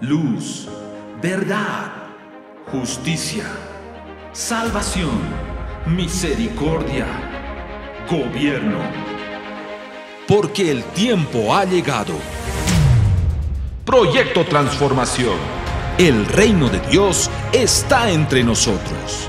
luz, verdad, justicia, salvación, misericordia, gobierno. Porque el tiempo ha llegado. Proyecto Transformación. El reino de Dios está entre nosotros.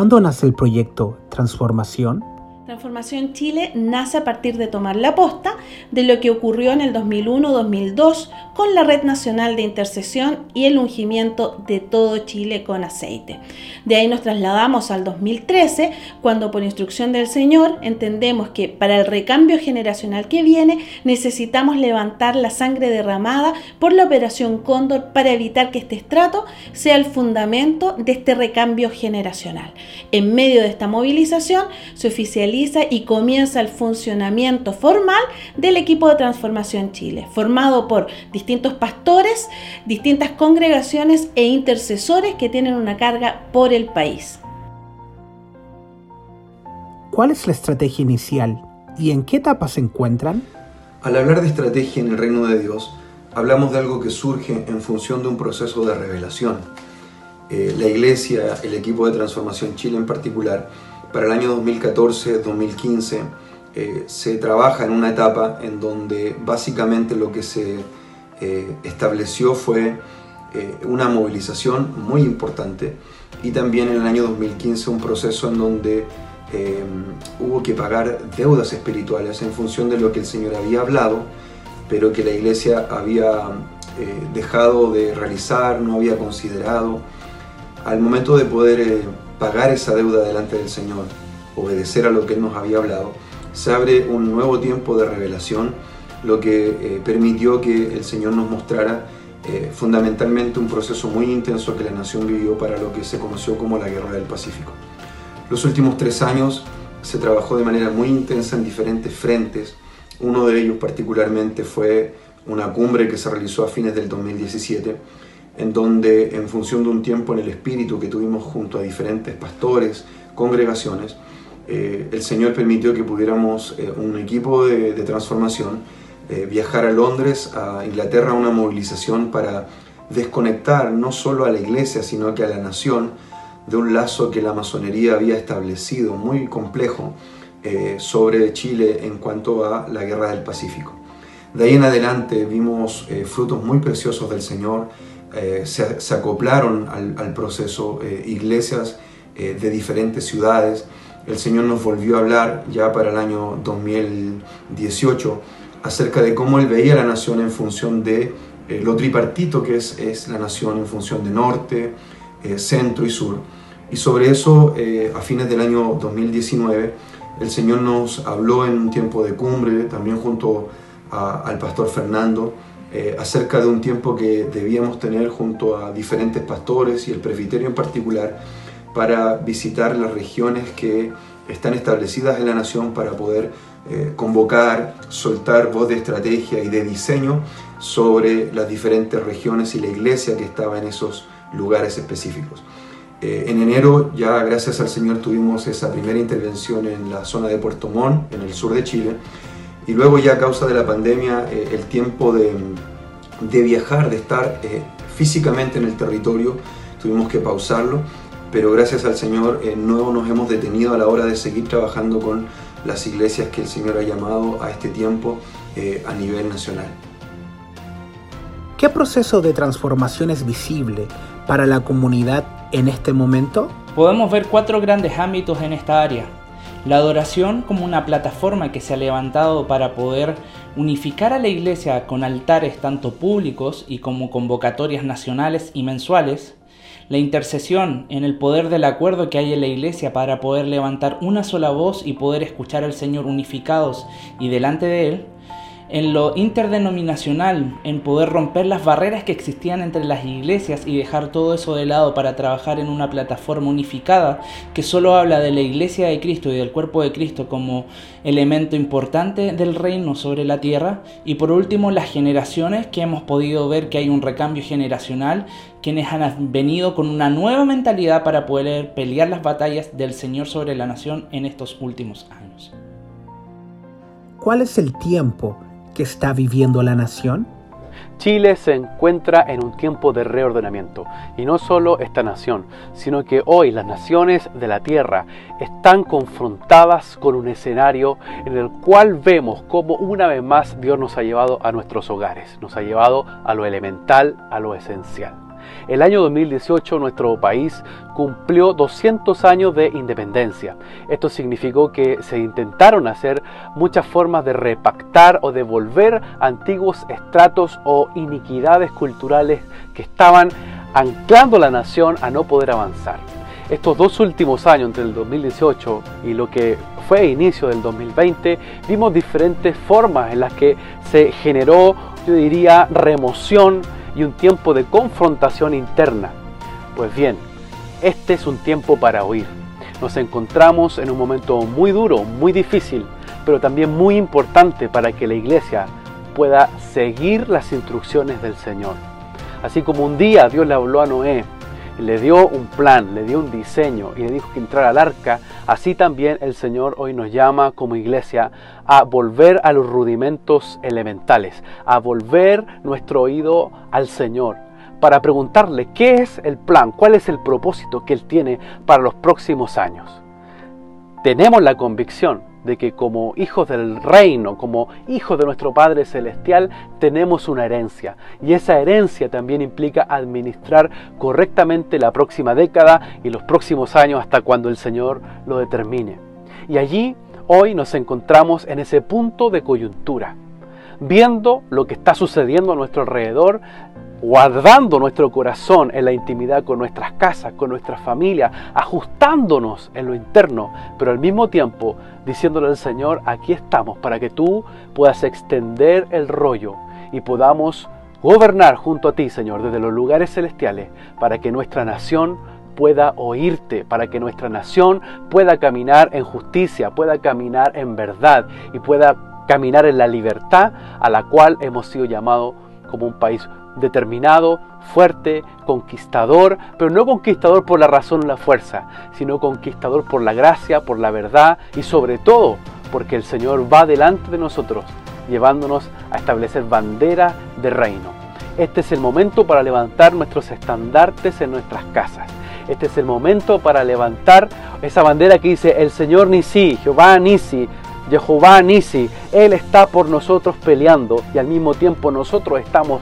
¿Cuándo nace el proyecto Transformación? Transformación Chile nace a partir de tomar la posta de lo que ocurrió en el 2001-2002 con la Red Nacional de Intercesión y el ungimiento de todo Chile con aceite. De ahí nos trasladamos al 2013, cuando por instrucción del Señor entendemos que para el recambio generacional que viene necesitamos levantar la sangre derramada por la Operación Cóndor para evitar que este estrato sea el fundamento de este recambio generacional. En medio de esta movilización se oficializa y comienza el funcionamiento formal del equipo de Transformación Chile, formado por distintos pastores, distintas congregaciones e intercesores que tienen una carga por el país. ¿Cuál es la estrategia inicial y en qué etapa se encuentran? Al hablar de estrategia en el reino de Dios, hablamos de algo que surge en función de un proceso de revelación. Eh, la iglesia, el equipo de Transformación Chile en particular, para el año 2014-2015 eh, se trabaja en una etapa en donde básicamente lo que se eh, estableció fue eh, una movilización muy importante y también en el año 2015 un proceso en donde hubo que pagar deudas espirituales en función de lo que el Señor había hablado, pero que la iglesia había dejado de realizar, no había considerado. Al momento de poder pagar esa deuda delante del Señor, obedecer a lo que Él nos había hablado, se abre un nuevo tiempo de revelación, lo que eh, permitió que el Señor nos mostrara eh, fundamentalmente un proceso muy intenso que la nación vivió para lo que se conoció como la Guerra del Pacífico. Los últimos tres años se trabajó de manera muy intensa en diferentes frentes. Uno de ellos particularmente fue una cumbre que se realizó a fines del 2017 en donde en función de un tiempo en el espíritu que tuvimos junto a diferentes pastores, congregaciones, eh, el Señor permitió que pudiéramos, un equipo de, transformación, eh, viajar a Londres, a Inglaterra, una movilización para desconectar no solo a la iglesia, sino que a la nación de un lazo que la masonería había establecido, muy complejo, sobre Chile en cuanto a la guerra del Pacífico. De ahí en adelante vimos frutos muy preciosos del Señor, eh, se, acoplaron al, proceso eh, iglesias eh, de diferentes ciudades. El Señor nos volvió a hablar ya para el año 2018 acerca de cómo Él veía la nación en función de lo tripartito que es, es, la nación en función de norte, centro y sur. Y sobre eso, a fines del año 2019, el Señor nos habló en un tiempo de cumbre, también junto al pastor Fernando, eh, acerca de un tiempo que debíamos tener junto a diferentes pastores y el presbiterio en particular para visitar las regiones que están establecidas en la nación para poder eh, convocar, soltar voz de estrategia y de diseño sobre las diferentes regiones y la iglesia que estaba en esos lugares específicos. Eh, en enero ya gracias al Señor tuvimos esa primera intervención en la zona de Puerto Montt, en el sur de Chile, y luego ya a causa de la pandemia eh, el tiempo de, viajar, de estar físicamente en el territorio, tuvimos que pausarlo, pero gracias al Señor no nos hemos detenido a la hora de seguir trabajando con las iglesias que el Señor ha llamado a este tiempo a nivel nacional. ¿Qué proceso de transformación es visible para la comunidad en este momento? Podemos ver cuatro grandes ámbitos en esta área La adoración como una plataforma que se ha levantado para poder unificar a la iglesia con altares tanto públicos y como convocatorias nacionales y mensuales, la intercesión en el poder del acuerdo que hay en la iglesia para poder levantar una sola voz y poder escuchar al Señor unificados y delante de Él, en lo interdenominacional, en poder romper las barreras que existían entre las iglesias y dejar todo eso de lado para trabajar en una plataforma unificada que solo habla de la iglesia de Cristo y del cuerpo de Cristo como elemento importante del reino sobre la tierra. Y por último, las generaciones que hemos podido ver que hay un recambio generacional, quienes han venido con una nueva mentalidad para poder pelear las batallas del Señor sobre la nación en estos últimos años. ¿Cuál es el tiempo? Está viviendo la nación? Chile se encuentra en un tiempo de reordenamiento y no solo esta nación, sino que hoy las naciones de la tierra están confrontadas con un escenario en el cual vemos cómo una vez más Dios nos ha llevado a nuestros hogares, nos ha llevado a lo elemental, a lo esencial. El año 2018 nuestro país cumplió 200 años de independencia. Esto significó que se intentaron hacer muchas formas de repactar o devolver antiguos estratos o iniquidades culturales que estaban anclando la nación a no poder avanzar. Estos dos últimos años, entre el 2018 y lo que fue inicio del 2020, vimos diferentes formas en las que se generó, yo diría, remoción y un tiempo de confrontación interna. Pues bien, este es un tiempo para oír. Nos encontramos en un momento muy duro, muy difícil, pero también muy importante para que la iglesia pueda seguir las instrucciones del Señor. Así como un día Dios le habló a Noé le dio un plan, le dio un diseño y le dijo que entrara al arca, así también el Señor hoy nos llama como iglesia a volver a los rudimentos elementales, a volver nuestro oído al Señor, para preguntarle qué es el plan, cuál es el propósito que Él tiene para los próximos años. Tenemos la convicción de que como hijos del reino, como hijos de nuestro Padre Celestial, tenemos una herencia. Y esa herencia también implica administrar correctamente la próxima década y los próximos años hasta cuando el Señor lo determine. Y allí hoy nos encontramos en ese punto de coyuntura, viendo lo que está sucediendo a nuestro alrededor, guardando nuestro corazón en la intimidad con nuestras casas, con nuestra familia, ajustándonos en lo interno, pero al mismo tiempo diciéndole al Señor, aquí estamos para que tú puedas extender el rollo y podamos gobernar junto a ti, Señor, desde los lugares celestiales, para que nuestra nación pueda oírte, para que nuestra nación pueda caminar en justicia, pueda caminar en verdad y pueda caminar en la libertad a la cual hemos sido llamados como un país determinado, fuerte, conquistador, pero no conquistador por la razón o la fuerza, sino conquistador por la gracia, por la verdad y sobre todo porque el Señor va delante de nosotros, llevándonos a establecer bandera de reino. Este es el momento para levantar nuestros estandartes en nuestras casas. Este es el momento para levantar esa bandera que dice el Señor Nisi, Jehová Nisi, Jehová Nisi. Él está por nosotros peleando y al mismo tiempo nosotros estamos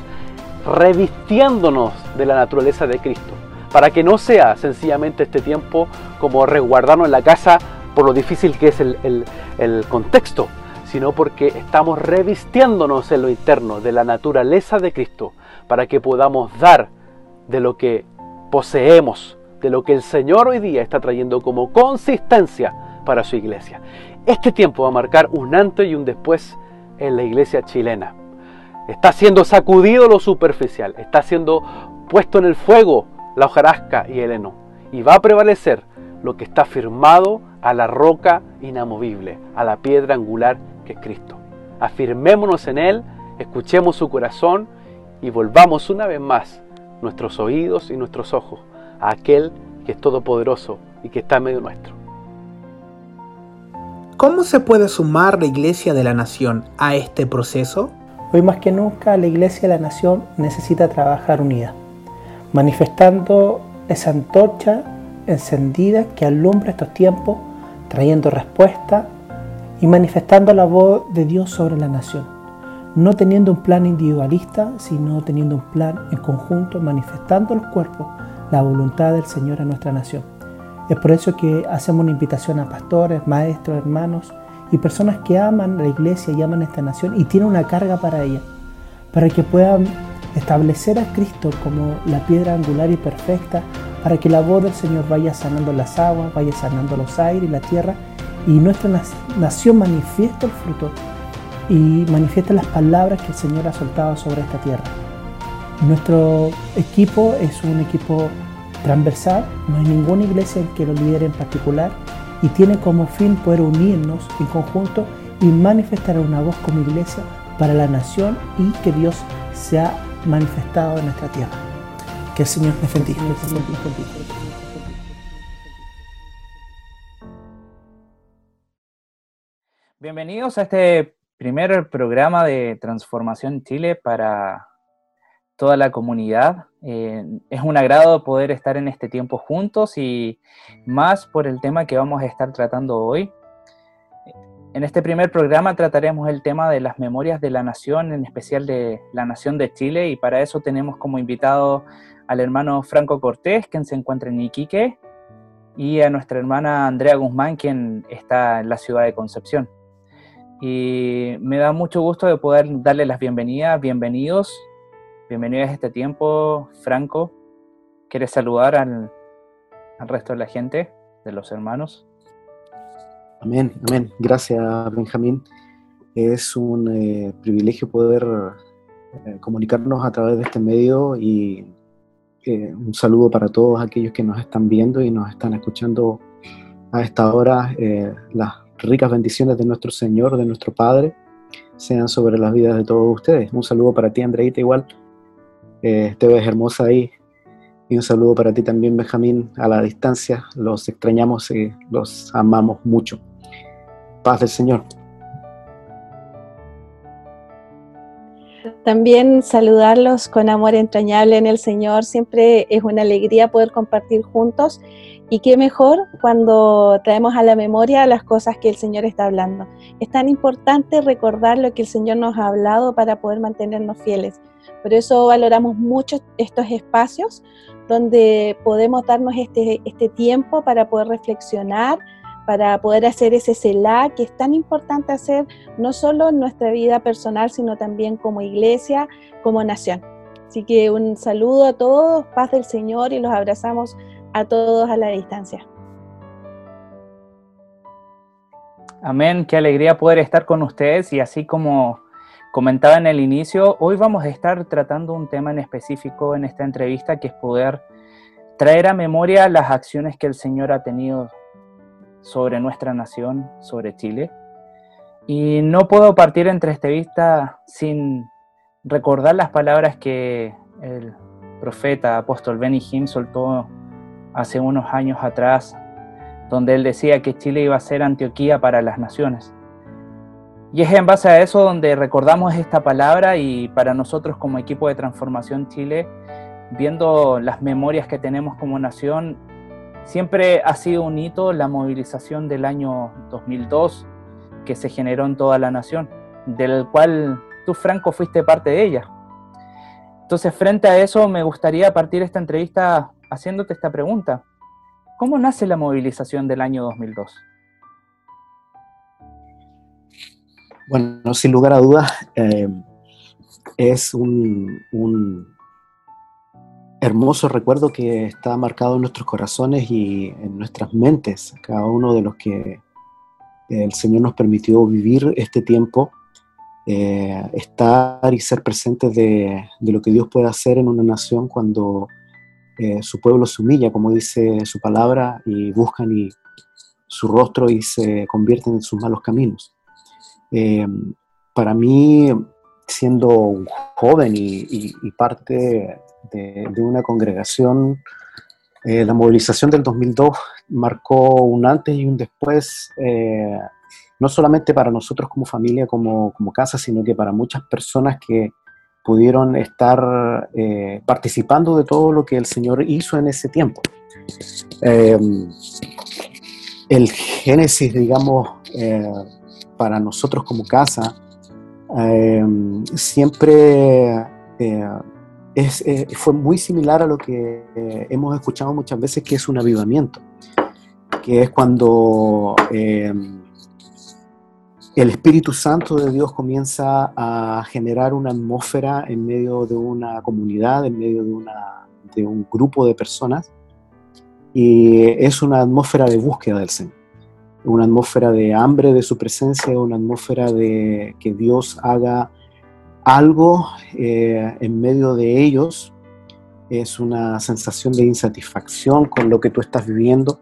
revistiéndonos de la naturaleza de Cristo, para que no sea sencillamente este tiempo como resguardarnos en la casa por lo difícil que es el, el contexto, sino porque estamos revistiéndonos en lo interno de la naturaleza de Cristo, para que podamos dar de lo que poseemos, de lo que el Señor hoy día está trayendo como consistencia para su iglesia. Este tiempo va a marcar un antes y un después en la iglesia chilena. Está siendo sacudido lo superficial, está siendo puesto en el fuego la hojarasca y el heno. Y va a prevalecer lo que está firmado a la roca inamovible, a la piedra angular que es Cristo. Afirmémonos en Él, escuchemos su corazón y volvamos una vez más nuestros oídos y nuestros ojos a aquel que es todopoderoso y que está en medio nuestro. ¿Cómo se puede sumar la Iglesia de la Nación a este proceso? Hoy más que nunca la Iglesia de la Nación necesita trabajar unida, manifestando esa antorcha encendida que alumbra estos tiempos, trayendo respuesta y manifestando la voz de Dios sobre la nación, no teniendo un plan individualista, sino teniendo un plan en conjunto, manifestando los cuerpos la voluntad del Señor en nuestra nación. Es por eso que hacemos una invitación a pastores, maestros, hermanos y personas que aman la iglesia y aman esta nación y tienen una carga para ella, para que puedan establecer a Cristo como la piedra angular y perfecta, para que la voz del Señor vaya sanando las aguas, vaya sanando los aires y la tierra, y nuestra nación manifieste el fruto y manifieste las palabras que el Señor ha soltado sobre esta tierra. Nuestro equipo es un equipo transversal, no hay ninguna iglesia que lo lidere en particular y tiene como fin poder unirnos en conjunto y manifestar una voz como iglesia para la nación y que Dios sea manifestado en nuestra tierra. Que el Señor me bendiga. Bienvenidos a este primer programa de Transformación Chile para toda la comunidad. Eh, es un agrado poder estar en este tiempo juntos y más por el tema que vamos a estar tratando hoy. En este primer programa trataremos el tema de las memorias de la nación, en especial de la nación de Chile, y para eso tenemos como invitado al hermano Franco Cortés, quien se encuentra en Iquique, y a nuestra hermana Andrea Guzmán, quien está en la ciudad de Concepción. Y me da mucho gusto de poder darle las bienvenidas, bienvenidos Bienvenidos a este tiempo, Franco. ¿Quieres saludar al, resto de la gente, de los hermanos? Amén, amén. Gracias, Benjamín. Es un eh, privilegio poder eh, comunicarnos a través de este medio y eh, un saludo para todos aquellos que nos están viendo y nos están escuchando a esta hora. las ricas bendiciones de nuestro Señor, de nuestro Padre, sean sobre las vidas de todos ustedes. Un saludo para ti, Andreita, igual eh, te ves hermosa ahí. Y un saludo para ti también, Benjamín, a la distancia. Los extrañamos y los amamos mucho. Paz del Señor. También saludarlos con amor entrañable en el Señor. Siempre es una alegría poder compartir juntos. Y qué mejor cuando traemos a la memoria las cosas que el Señor está hablando. Es tan importante recordar lo que el Señor nos ha hablado para poder mantenernos fieles. Por eso valoramos mucho estos espacios donde podemos darnos este, este tiempo para poder reflexionar, para poder hacer ese CELA que es tan importante hacer no solo en nuestra vida personal, sino también como iglesia, como nación. Así que un saludo a todos, paz del Señor y los abrazamos a todos a la distancia. Amén, qué alegría poder estar con ustedes y así como comentaba en el inicio, hoy vamos a estar tratando un tema en específico en esta entrevista que es poder traer a memoria las acciones que el Señor ha tenido sobre nuestra nación, sobre Chile. Y no puedo partir entre esta vista sin recordar las palabras que el profeta apóstol Benny Hinn soltó hace unos años atrás, donde él decía que Chile iba a ser Antioquía para las naciones. Y es en base a eso donde recordamos esta palabra y para nosotros como equipo de Transformación Chile, viendo las memorias que tenemos como nación, siempre ha sido un hito la movilización del año 2002 que se generó en toda la nación, del cual tú, Franco, fuiste parte de ella. Entonces, frente a eso, me gustaría partir esta entrevista haciéndote esta pregunta. ¿Cómo nace la movilización del año 2002? Bueno, sin lugar a dudas, eh, es un, hermoso recuerdo que está marcado en nuestros corazones y en nuestras mentes, cada uno de los que el Señor nos permitió vivir este tiempo, eh, estar y ser presentes de, lo que Dios puede hacer en una nación cuando eh, su pueblo se humilla, como dice su palabra, y buscan y su rostro y se convierten en sus malos caminos. Eh, para mí, siendo un joven y, parte de, una congregación, eh, la movilización del 2002 marcó un antes y un después, eh, no solamente para nosotros como familia, como, como, casa, sino que para muchas personas que pudieron estar participando de todo lo que el Señor hizo en ese tiempo. el génesis, digamos, para nosotros como casa em, siempre eh, eh, fue muy similar a lo que hemos escuchado muchas veces, que es un avivamiento. que es cuando eh, el Espíritu Santo de Dios comienza a generar una atmósfera en medio de una comunidad, en medio de un grupo de personas, y es una atmósfera de búsqueda del Señor, una atmósfera de hambre de su presencia, una atmósfera de que Dios haga algo eh, en medio de ellos, es una sensación de insatisfacción con lo que tú estás viviendo,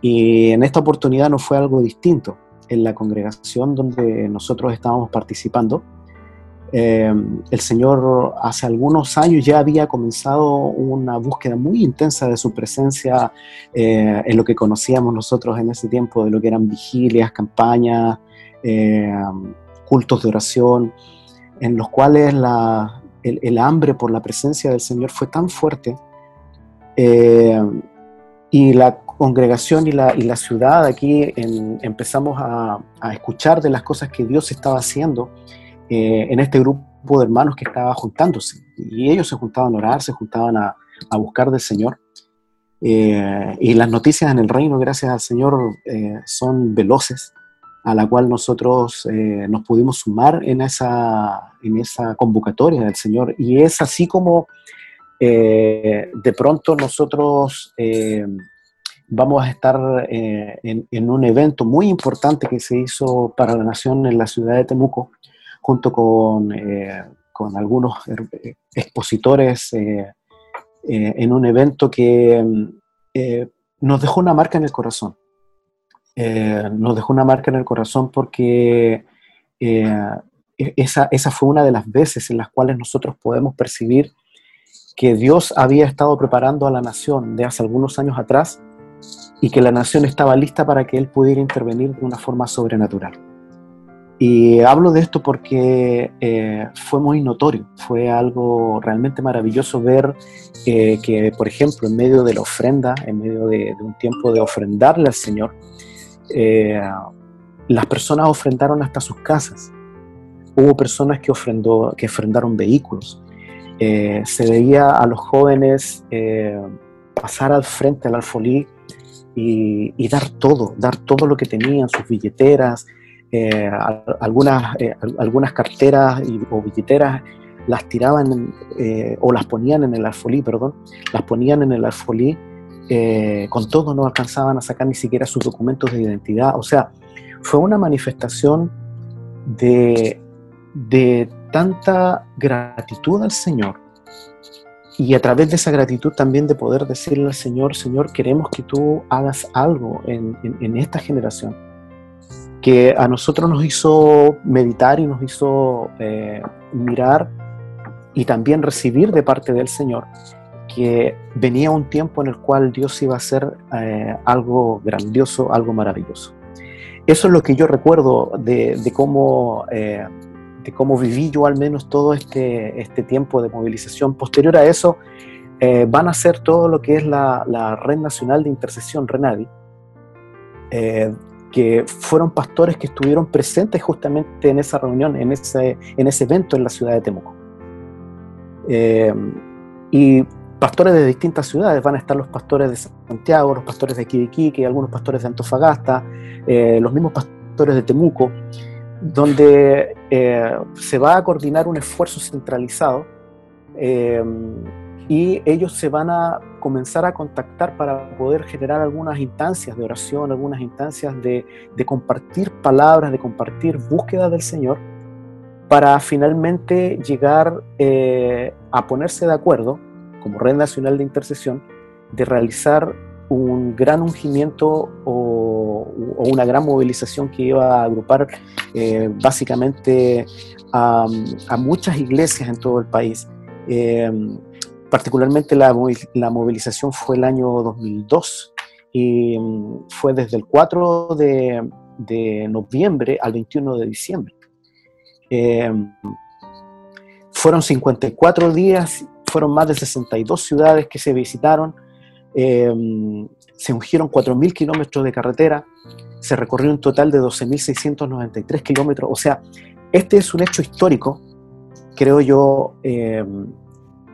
y en esta oportunidad no fue algo distinto en la congregación donde nosotros estábamos participando, eh, el Señor hace algunos años ya había comenzado una búsqueda muy intensa de su presencia eh, en lo que conocíamos nosotros en ese tiempo, de lo que eran vigilias, campañas, eh, cultos de oración, en los cuales el, hambre por la presencia del Señor fue tan fuerte y la congregación y la, y la ciudad aquí empezamos a, escuchar de las cosas que Dios estaba haciendo eh, en este grupo de hermanos que estaba juntándose. Y ellos se juntaban a orar, se juntaban a, a buscar del Señor. Eh, y las noticias en el reino, gracias al Señor, eh, son veloces, a la cual nosotros nos pudimos sumar en esa, en esa convocatoria del Señor. Y es así como de pronto nosotros vamos a estar eh, en, un evento muy importante que se hizo para la nación en la ciudad de Temuco, junto con, eh, con algunos expositores eh, en un evento que nos dejó una marca en el corazón. nos dejó una marca en el corazón porque esa, esa fue una de las veces en las cuales nosotros podemos percibir que Dios había estado preparando a la nación de hace algunos años atrás y que la nación estaba lista para que él pudiera intervenir de una forma sobrenatural. Y hablo de esto porque eh, fue muy notorio, fue algo realmente maravilloso ver eh, que, por ejemplo, en medio de la ofrenda, en medio de, un tiempo de ofrendarle al Señor, eh, las personas ofrendaron hasta sus casas. Hubo personas que, ofrendó, que ofrendaron vehículos. se veía a los jóvenes pasar al frente al alfolí y, dar todo, dar todo lo que tenían, sus billeteras, eh, algunas, eh, algunas carteras o billeteras las tiraban eh, o las ponían en el alfolí, perdón, las ponían en el alfolí, con todo no alcanzaban a sacar ni siquiera sus documentos de identidad. O sea, fue una manifestación de, de tanta gratitud al Señor y a través de esa gratitud también de poder decirle al Señor, Señor, queremos que tú hagas algo en, en, esta generación, que a nosotros nos hizo meditar y nos hizo eh, mirar y también recibir de parte del Señor que venía un tiempo en el cual Dios iba a hacer eh, algo grandioso, algo maravilloso. Eso es lo que yo recuerdo de, de cómo eh, cómo viví yo al menos todo este, este tiempo de movilización. Posterior a eso, van a hacer todo lo que es la, la Red Nacional de Intercesión, RENADI, fueron pastores que estuvieron presentes justamente en esa reunión, en ese, en ese evento en la ciudad de Temuco. Eh, y pastores de distintas ciudades, van a estar los pastores de Santiago, los pastores de Iquique, algunos pastores de Antofagasta, los mismos pastores de Temuco, donde eh, se va a coordinar un esfuerzo centralizado eh, y ellos se van a comenzar a contactar para poder generar algunas instancias de oración, algunas instancias de, compartir palabras, de compartir búsqueda del Señor, para finalmente llegar eh, a ponerse de acuerdo, como Red Nacional de Intercesión, de realizar un gran ungimiento o, una gran movilización que iba a agrupar eh, básicamente a, muchas iglesias en todo el país. Eh, particularmente la, movilización fue el año 2002 y mm, fue desde el 4 de, noviembre al 21 de diciembre. Eh, fueron 54 días, fueron más de 62 ciudades que se visitaron, Em, se ungieron 4.000 kilómetros de carretera, se recorrió un total de 12.693 kilómetros. O sea, este es un hecho histórico, creo yo, em,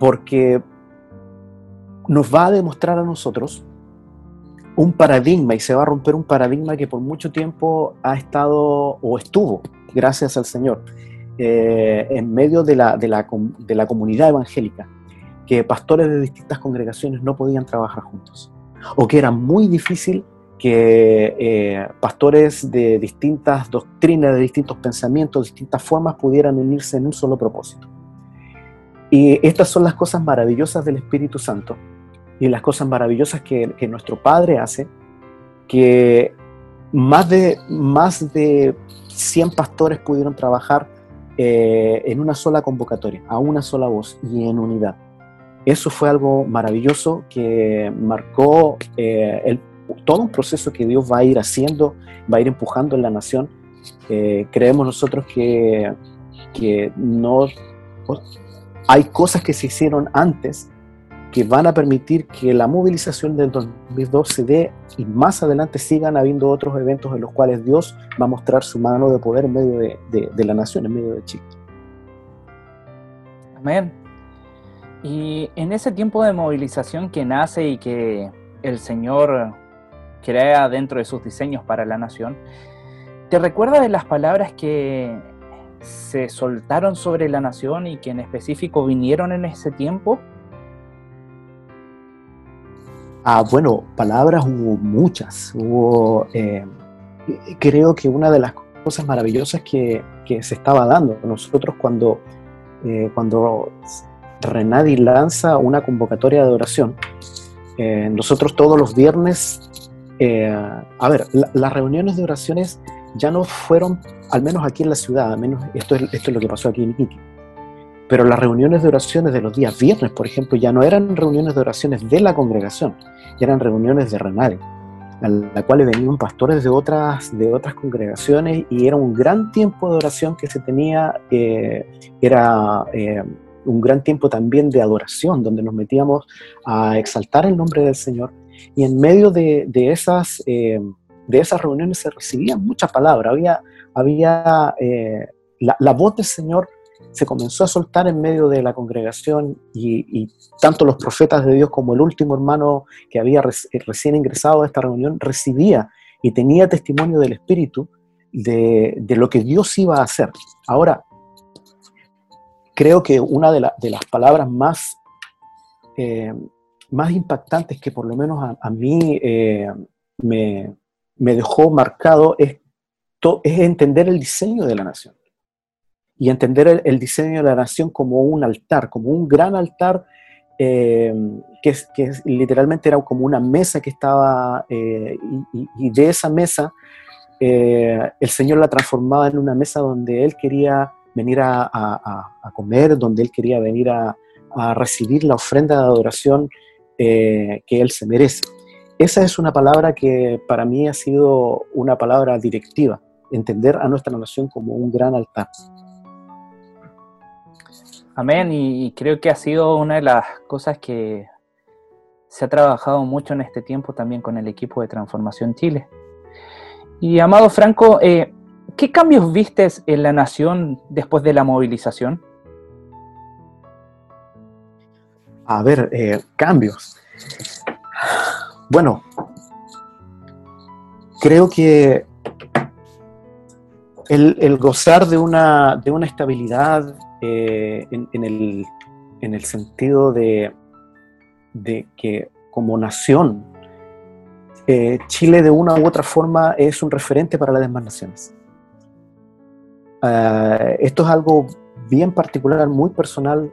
porque nos va a demostrar a nosotros un paradigma y se va a romper un paradigma que por mucho tiempo ha estado o estuvo, gracias al Señor, eh, en medio de la, de, la, de la comunidad evangélica, que pastores de distintas congregaciones no podían trabajar juntos, o que era muy difícil que eh, pastores de distintas doctrinas, de distintos pensamientos, distintas formas pudieran unirse en un solo propósito. Y estas son las cosas maravillosas del Espíritu Santo y las cosas maravillosas que, nuestro Padre hace, que más de, más de 100 pastores pudieron trabajar eh, en una sola convocatoria, a una sola voz y en unidad. Eso fue algo maravilloso que marcó eh, el todo un proceso que Dios va a ir haciendo, va a ir empujando en la nación. Eh, creemos nosotros que, que no hay cosas que se hicieron antes que van a permitir que la movilización del 2002 se dé y más adelante sigan habiendo otros eventos en los cuales Dios va a mostrar su mano de poder en medio de, la nación, en medio de Chile. Amén. Y en ese tiempo de movilización que nace y que el Señor crea dentro de sus diseños para la nación, ¿te recuerda de las palabras que se soltaron sobre la nación y que en específico vinieron en ese tiempo? Ah, bueno, palabras hubo muchas. Hubo, eh, creo que una de las cosas maravillosas que, que se estaba dando nosotros cuando, eh, Renadi lanza una convocatoria de oración, eh, nosotros todos los viernes eh, a ver, las reuniones de oraciones ya no fueron, al menos aquí en la ciudad, al menos esto es, esto es lo que pasó aquí en Iquique, pero las reuniones de oraciones de los días viernes, por ejemplo, ya no eran reuniones de oraciones de la congregación, eran reuniones de Renade, a la cual venían pastores de otras, de otras congregaciones y era un gran tiempo de oración que se tenía, eh, era eh, un gran tiempo también de adoración, donde nos metíamos a exaltar el nombre del Señor. Y en medio de, esas, eh, de esas reuniones se recibían muchas palabras, había, había eh, la, voz del Señor se comenzó a soltar en medio de la congregación y, tanto los profetas de Dios como el último hermano que había eh, recién ingresado a esta reunión recibía y tenía testimonio del Espíritu de, lo que Dios iba a hacer. Ahora, creo que una de, las palabras más más impactantes que por lo menos a, mí eh, me, dejó marcado es, es entender el diseño de la nación. Y entender el, diseño de la nación como un altar, como un gran altar eh, que, literalmente era como una mesa que estaba, eh, y, de esa mesa el Señor la transformaba en una mesa donde Él quería venir a, comer, donde Él quería venir a, recibir la ofrenda de adoración eh, que él se merece. Esa es una palabra que para mí ha sido una palabra directiva, entender a nuestra nación como un gran altar. Amén, y creo que ha sido una de las cosas que se ha trabajado mucho en este tiempo también con el equipo de Transformación Chile. Y amado Franco, eh, ¿qué cambios vistes en la nación después de la movilización? A ver, eh, cambios. Bueno, creo que el, gozar de una, de una estabilidad eh, en, el, sentido de, que como nación, eh, Chile de una u otra forma es un referente para las demás naciones. esto es algo bien particular, muy personal,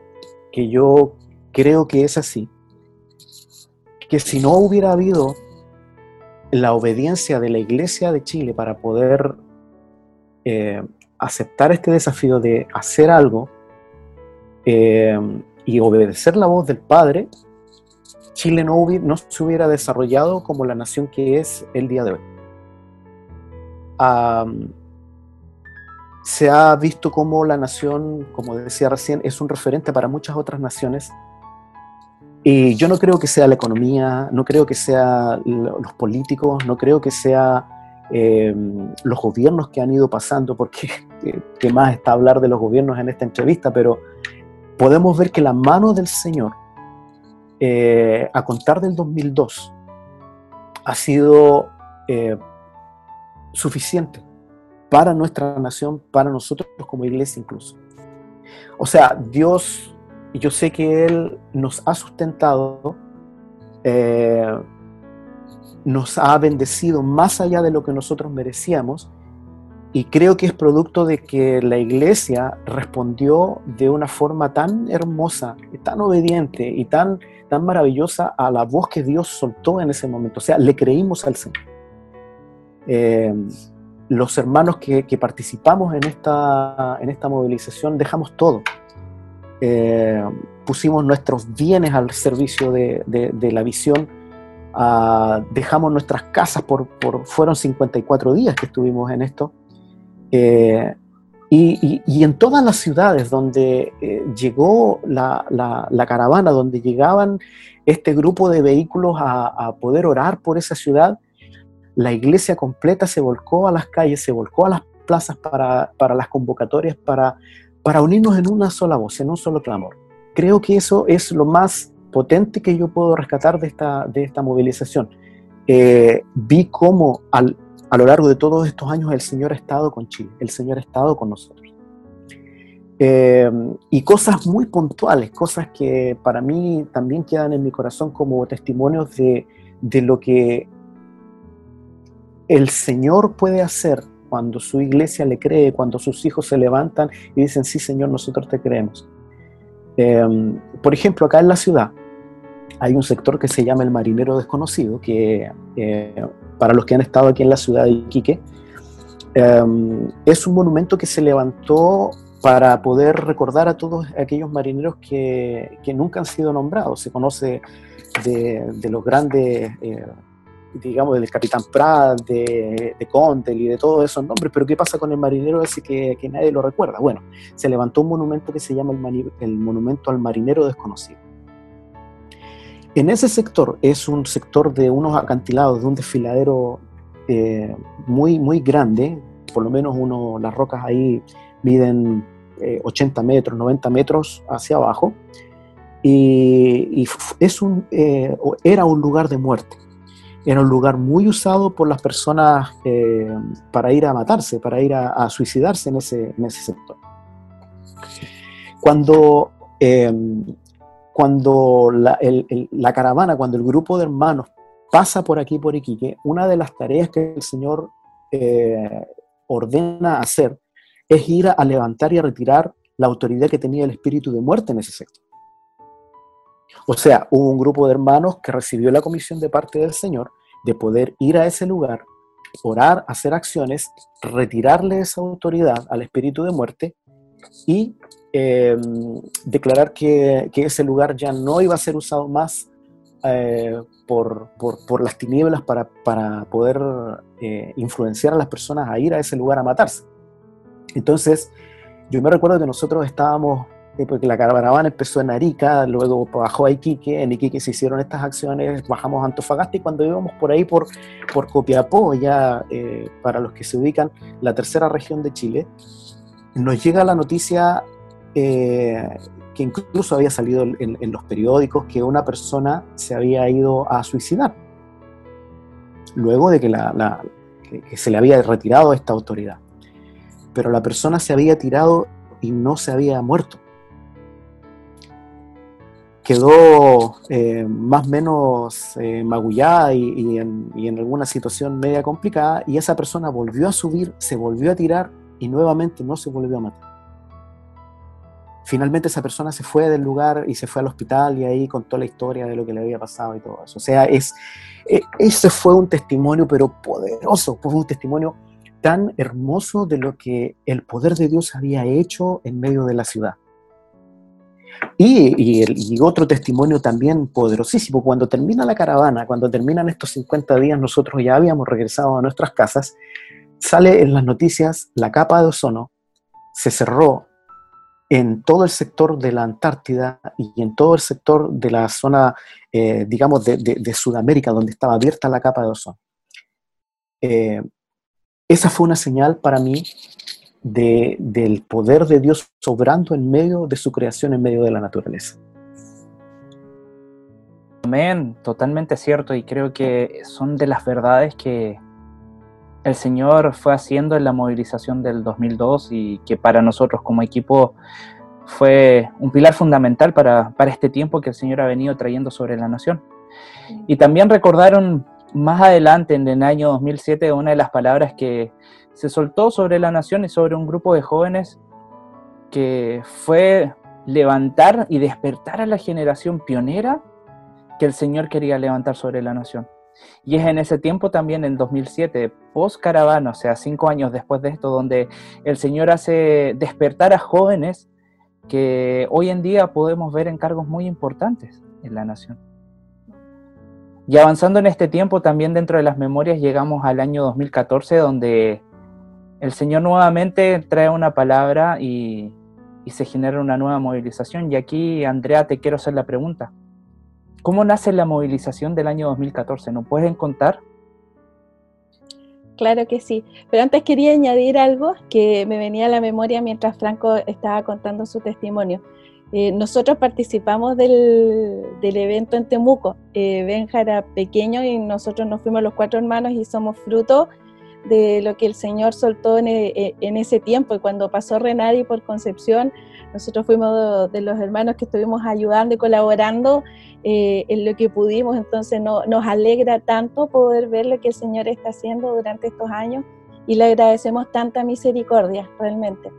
que yo creo que es así, que si no hubiera habido la obediencia de la Iglesia de Chile para poder eh, aceptar este desafío de hacer algo eh, y obedecer la voz del Padre, Chile no, no, se hubiera desarrollado como la nación que es el día de hoy. se ha visto como la nación, como decía recién, es un referente para muchas otras naciones y yo no creo que sea la economía, no creo que sea los políticos, no creo que sea eh, los gobiernos que han ido pasando, porque qué más está hablar de los gobiernos en esta entrevista, pero podemos ver que la mano del Señor, eh, a contar del 2002, ha sido eh, suficiente para nuestra nación, para nosotros como iglesia incluso. O sea, Dios, yo sé que Él nos ha sustentado, eh, nos ha bendecido más allá de lo que nosotros merecíamos, y creo que es producto de que la iglesia respondió de una forma tan hermosa, tan obediente y tan, tan maravillosa a la voz que Dios soltó en ese momento. O sea, le creímos al Señor. Eh, los hermanos que, participamos en esta, en esta movilización dejamos todo. Eh, pusimos nuestros bienes al servicio de, la visión, ah, dejamos nuestras casas por, fueron 54 días que estuvimos en esto, eh, y, en todas las ciudades donde eh, llegó la, caravana, donde llegaban este grupo de vehículos a, poder orar por esa ciudad, la iglesia completa se volcó a las calles, se volcó a las plazas para, las convocatorias, para, para unirnos en una sola voz, en un solo clamor. Creo que eso es lo más potente que yo puedo rescatar de esta, de esta movilización. Eh, vi cómo a lo largo de todos estos años el Señor ha estado con Chile, el Señor ha estado con nosotros. Eh, y cosas muy puntuales, cosas que para mí también quedan en mi corazón como testimonios de, de lo que el Señor puede hacer cuando su iglesia le cree, cuando sus hijos se levantan y dicen, sí Señor, nosotros te creemos. Eh, por ejemplo, acá en la ciudad hay un sector que se llama el Marinero Desconocido, que eh, para los que han estado aquí en la ciudad de Iquique, em, es un monumento que se levantó para poder recordar a todos aquellos marineros que, que nunca han sido nombrados. Se conoce de, de los grandes, eh, digamos, del Capitán Prat, de, de Contel y de todos esos nombres, pero ¿qué pasa con el marinero ese que, que nadie lo recuerda? Bueno, se levantó un monumento que se llama el, el Monumento al Marinero Desconocido. En ese sector es un sector de unos acantilados, de un desfiladero eh, muy, muy grande, por lo menos uno, las rocas ahí miden 80 eh, metros, 90 metros hacia abajo, y, es un, eh, era un lugar de muerte. Era un lugar muy usado por las personas para ir a matarse, para ir a, suicidarse en ese, en ese sector. Cuando cuando la, caravana, cuando el grupo de hermanos pasa por aquí, por Iquique, una de las tareas que el Señor eh, ordena hacer es ir a, levantar y a retirar la autoridad que tenía el espíritu de muerte en ese sector. O sea, hubo un grupo de hermanos que recibió la comisión de parte del Señor de poder ir a ese lugar, orar, hacer acciones, retirarle esa autoridad al espíritu de muerte y Em, declarar que, ese lugar ya no iba a ser usado más eh, por, las tinieblas para, poder eh, influenciar a las personas a ir a ese lugar a matarse. Entonces, yo me recuerdo que nosotros estábamos, porque la caravana empezó en Arica, luego bajó a Iquique, en Iquique se hicieron estas acciones, bajamos a Antofagasta y cuando íbamos por ahí, por, por Copiapó, ya para los que se ubican, la tercera región de Chile, nos llega la noticia eh, que incluso había salido en, los periódicos que una persona se había ido a suicidar, luego de que, se le había retirado esta autoridad. Pero la persona se había tirado y no se había muerto. Quedó eh, más o menos eh, magullada y, en, y en alguna situación media complicada y esa persona volvió a subir, se volvió a tirar y nuevamente no se volvió a matar finalmente esa persona se fue del lugar y se fue al hospital y ahí contó la historia de lo que le había pasado y todo eso. O sea, es, e, ese fue un testimonio, pero poderoso, fue un testimonio tan hermoso de lo que el poder de Dios había hecho en medio de la ciudad. Y, otro testimonio también poderosísimo, cuando termina la caravana, cuando terminan estos 50 días, nosotros ya habíamos regresado a nuestras casas, sale en las noticias la capa de ozono, se cerró en todo el sector de la Antártida y en todo el sector de la zona, eh, digamos, de, Sudamérica, donde estaba abierta la capa de ozono. Eh, esa fue una señal para mí del poder de Dios sobrando en medio de su creación, en medio de la naturaleza. Amén, totalmente cierto y creo que son de las verdades que el Señor fue haciendo en la movilización del 2002 y que para nosotros como equipo fue un pilar fundamental para, para este tiempo que el Señor ha venido trayendo sobre la nación. Y también recordaron más adelante, en el año 2007, una de las palabras que se soltó sobre la nación y sobre un grupo de jóvenes que fue levantar y despertar a la generación pionera que el Señor quería levantar sobre la nación. Y es en ese tiempo también, en 2007, post caravana, o sea, cinco años después de esto, donde el Señor hace despertar a jóvenes que hoy en día podemos ver en cargos muy importantes en la nación. Y avanzando en este tiempo, también dentro de las memorias llegamos al año 2014, donde el Señor nuevamente trae una palabra y, se genera una nueva movilización. Y aquí, Andrea, te quiero hacer la pregunta. ¿Cómo nace la movilización del año 2014? ¿Nos puedes contar? Claro que sí, pero antes quería añadir algo que me venía a la memoria mientras Franco estaba contando su testimonio. Eh, nosotros participamos del, evento en Temuco. Eh, Benja era pequeño y nosotros nos fuimos los cuatro hermanos y somos fruto de lo que el Señor soltó en, e, en ese tiempo. Y cuando pasó Renadi por Concepción, nosotros fuimos de los hermanos que estuvimos ayudando y colaborando eh, en lo que pudimos, entonces no, nos alegra tanto poder ver lo que el Señor está haciendo durante estos años y le agradecemos tanta misericordia realmente.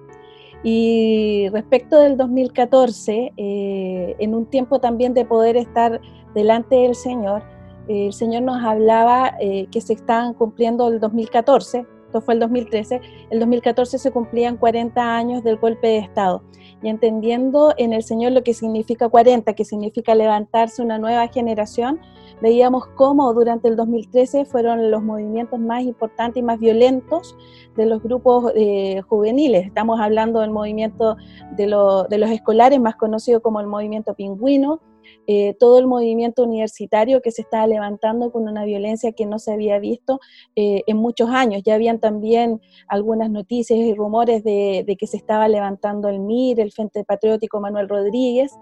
Y respecto del 2014, eh, en un tiempo también de poder estar delante del Señor, eh, el Señor nos hablaba que se estaban cumpliendo el 2014, esto fue el 2013, el 2014 se cumplían 40 años del golpe de Estado. Y entendiendo en el Señor lo que significa 40, que significa levantarse una nueva generación, veíamos cómo durante el 2013 fueron los movimientos más importantes y más violentos de los grupos eh, juveniles. Estamos hablando del movimiento de los escolares, más conocido como el movimiento pingüino, eh, todo el movimiento universitario que se estaba levantando con una violencia que no se había visto eh, en muchos años. Ya habían también algunas noticias y rumores de, que se estaba levantando el MIR, el Frente Patriótico Manuel Rodríguez,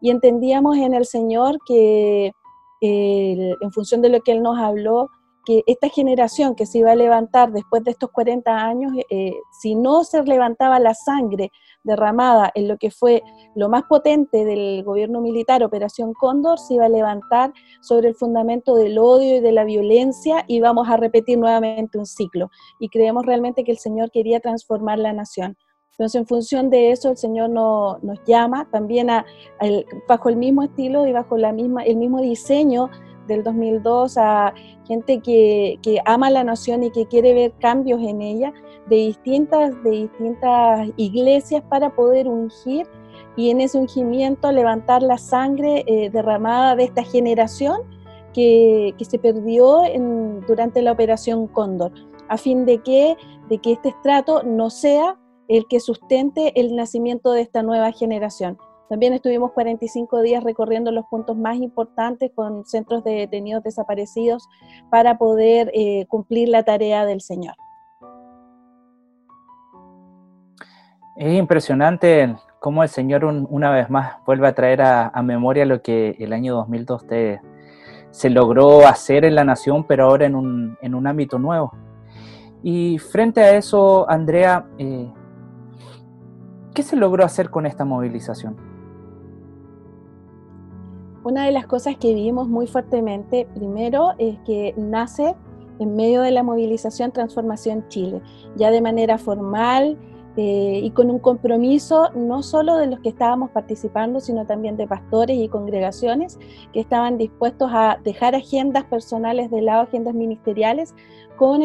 y entendíamos en el Señor que en función de lo que Él nos habló, que esta generación que se iba a levantar después de estos 40 años, eh, si no se levantaba la sangre derramada en lo que fue lo más potente del gobierno militar, Operación Cóndor, se iba a levantar sobre el fundamento del odio y de la violencia y vamos a repetir nuevamente un ciclo. Y creemos realmente que el Señor quería transformar la nación. Entonces, en función de eso, el Señor nos llama también a, bajo el mismo estilo y bajo la misma, el mismo diseño del 2002 a gente que, que, ama la nación y que quiere ver cambios en ella de distintas, de distintas iglesias para poder ungir y en ese ungimiento levantar la sangre eh, derramada de esta generación que, que se perdió durante la operación Cóndor, a fin de que, de que este estrato no sea el que sustente el nacimiento de esta nueva generación. También estuvimos 45 días recorriendo los puntos más importantes con centros de detenidos desaparecidos para poder eh, cumplir la tarea del Señor. Es impresionante cómo el Señor una vez más vuelve a traer a, memoria lo que el año 2002 se logró hacer en la nación, pero ahora en un, ámbito nuevo. Y frente a eso, Andrea, eh, ¿qué se logró hacer con esta movilización? Una de las cosas que vimos muy fuertemente, primero, es que nace en medio de la movilización Transformación Chile, ya de manera formal eh, y con un compromiso no solo de los que estábamos participando, sino también de pastores y congregaciones que estaban dispuestos a dejar agendas personales de lado, agendas ministeriales, con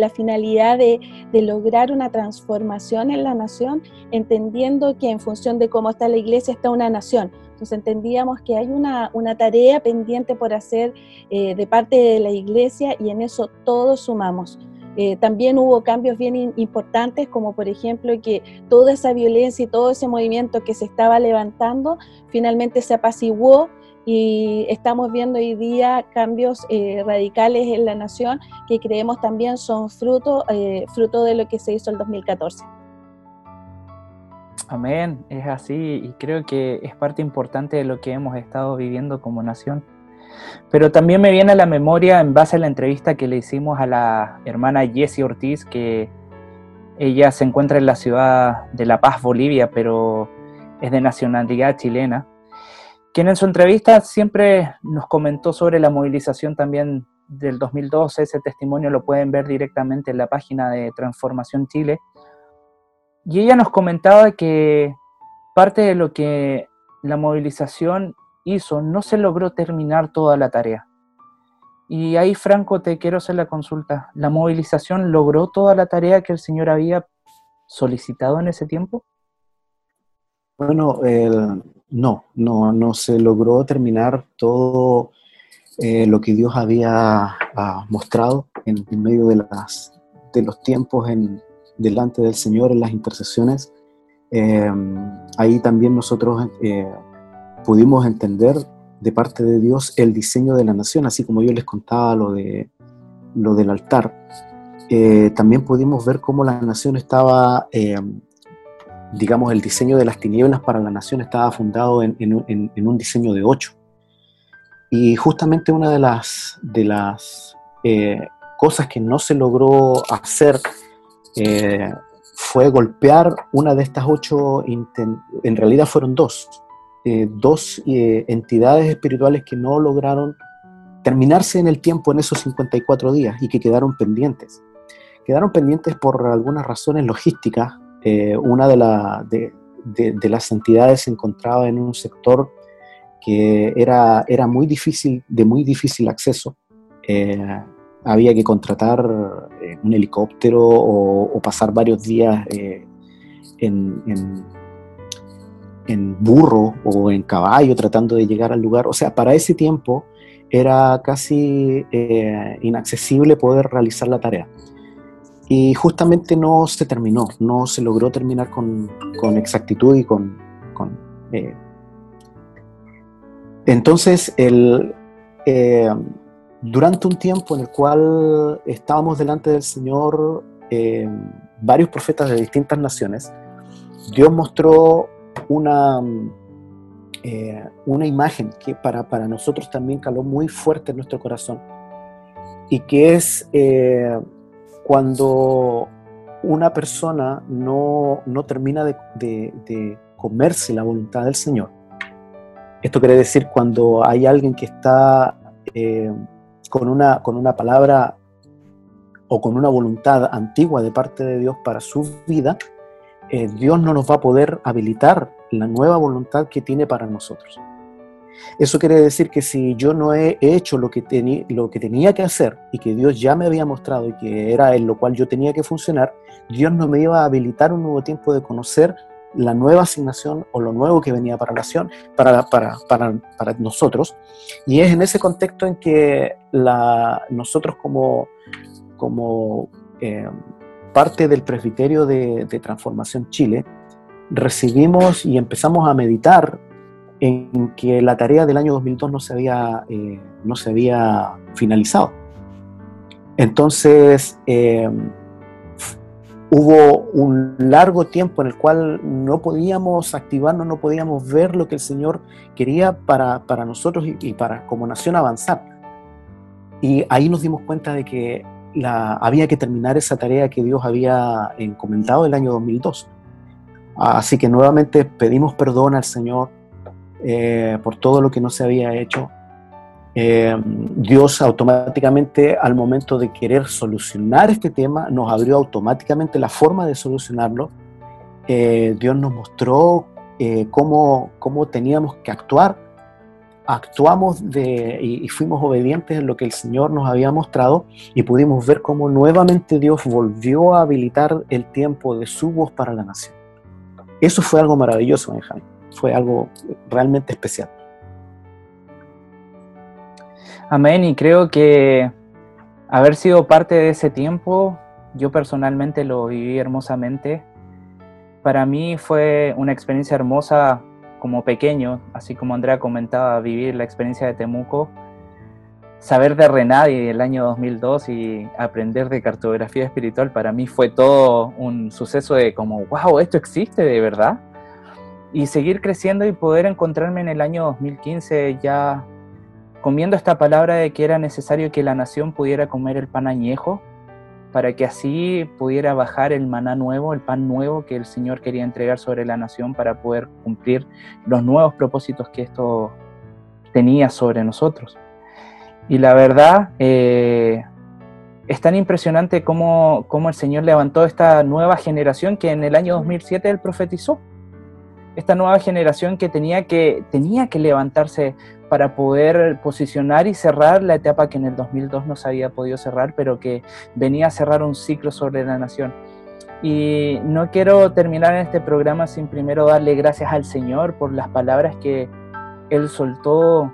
la finalidad de, de, lograr una transformación en la nación, entendiendo que en función de cómo está la iglesia está una nación. Entonces entendíamos que hay una, una tarea pendiente por hacer eh, de parte de la iglesia y en eso todos sumamos. Eh, también hubo cambios bien importantes, como por ejemplo que toda esa violencia y todo ese movimiento que se estaba levantando finalmente se apaciguó y estamos viendo hoy día cambios eh, radicales en la nación que creemos también son fruto, fruto de lo que se hizo el 2014. Amén, es así y creo que es parte importante de lo que hemos estado viviendo como nación. Pero también me viene a la memoria, en base a la entrevista que le hicimos a la hermana Jessie Ortiz, que ella se encuentra en la ciudad de La Paz, Bolivia, pero es de nacionalidad chilena, quien en su entrevista siempre nos comentó sobre la movilización también del 2012. Ese testimonio lo pueden ver directamente en la página de Transformación Chile. Y ella nos comentaba que parte de lo que la movilización hizo, no se logró terminar toda la tarea. Y ahí, Franco, te quiero hacer la consulta. ¿La movilización logró toda la tarea que el Señor había solicitado en ese tiempo? Bueno, no, no, no se logró terminar todo eh, lo que Dios había ah, mostrado en, medio de, las, de los tiempos en, delante del Señor en las intercesiones. Eh, ahí también nosotros eh, pudimos entender de parte de Dios el diseño de la nación, así como yo les contaba lo, de, lo del altar. Eh, también pudimos ver cómo la nación estaba, digamos, el diseño de las tinieblas para la nación estaba fundado en, en, un diseño de ocho. Y justamente una de las, de las cosas que no se logró hacer fue golpear una de estas ocho, en realidad fueron dos, eh, dos eh, entidades espirituales que no lograron terminarse en el tiempo en esos 54 días y que quedaron pendientes. Quedaron pendientes por algunas razones logísticas. Eh, una de, de, las entidades se encontraba en un sector que era, era muy difícil, de muy difícil acceso había que contratar eh, un helicóptero o, pasar varios días eh, en, burro o en caballo tratando de llegar al lugar. O sea, para ese tiempo era casi eh, inaccesible poder realizar la tarea. Y justamente no se terminó, no se logró terminar con, exactitud y con... entonces, el, durante un tiempo en el cual estábamos delante del Señor eh, varios profetas de distintas naciones, Dios mostró una, eh, una imagen que para, para, nosotros también caló muy fuerte en nuestro corazón y que es eh, cuando una persona no, no termina de, de comerse la voluntad del Señor. Esto quiere decir cuando hay alguien que está con una, con una palabra o con una voluntad antigua de parte de Dios para su vida, eh, Dios no nos va a poder habilitar la nueva voluntad que tiene para nosotros. Eso quiere decir que si yo no he hecho lo que, lo que tenía que hacer y que Dios ya me había mostrado y que era en lo cual yo tenía que funcionar, Dios no me iba a habilitar un nuevo tiempo de conocer la nueva asignación o lo nuevo que venía para, nación, para, para, para, para nosotros. Y es en ese contexto en que la, nosotros como, como eh, parte del presbiterio de, Transformación Chile, recibimos y empezamos a meditar en que la tarea del año 2002 no se había, eh, no se había finalizado. Entonces, eh, hubo un largo tiempo en el cual no podíamos activarnos, no podíamos ver lo que el Señor quería para, nosotros y, para como nación avanzar. Y ahí nos dimos cuenta de que había que terminar esa tarea que Dios había encomendado el año 2002. Así que nuevamente pedimos perdón al Señor eh, por todo lo que no se había hecho eh, Dios automáticamente al momento de querer solucionar este tema nos abrió automáticamente la forma de solucionarlo. Eh, Dios nos mostró cómo, cómo, teníamos que actuar. Actuamos de, y, fuimos obedientes en lo que el Señor nos había mostrado y pudimos ver cómo nuevamente Dios volvió a habilitar el tiempo de su voz para la nación. Eso fue algo maravilloso, Benjamín. Fue algo realmente especial. Amén, y creo que haber sido parte de ese tiempo, yo personalmente lo viví hermosamente. Para mí fue una experiencia hermosa como pequeño, así como Andrea comentaba, vivir la experiencia de Temuco, saber de Renadi el año 2002 y aprender de cartografía espiritual, para mí fue todo un suceso de como, wow, esto existe de verdad. Y seguir creciendo y poder encontrarme en el año 2015 ya comiendo esta palabra de que era necesario que la nación pudiera comer el pan añejo, para que así pudiera bajar el maná nuevo, el pan nuevo que el Señor quería entregar sobre la nación para poder cumplir los nuevos propósitos que esto tenía sobre nosotros. Y la verdad, eh, es tan impresionante cómo, cómo, el Señor levantó esta nueva generación que en el año 2007 Él profetizó. Esta nueva generación que tenía que, tenía que levantarse para poder posicionar y cerrar la etapa que en el 2002 no se había podido cerrar, pero que venía a cerrar un ciclo sobre la nación. Y no quiero terminar en este programa sin primero darle gracias al Señor por las palabras que Él soltó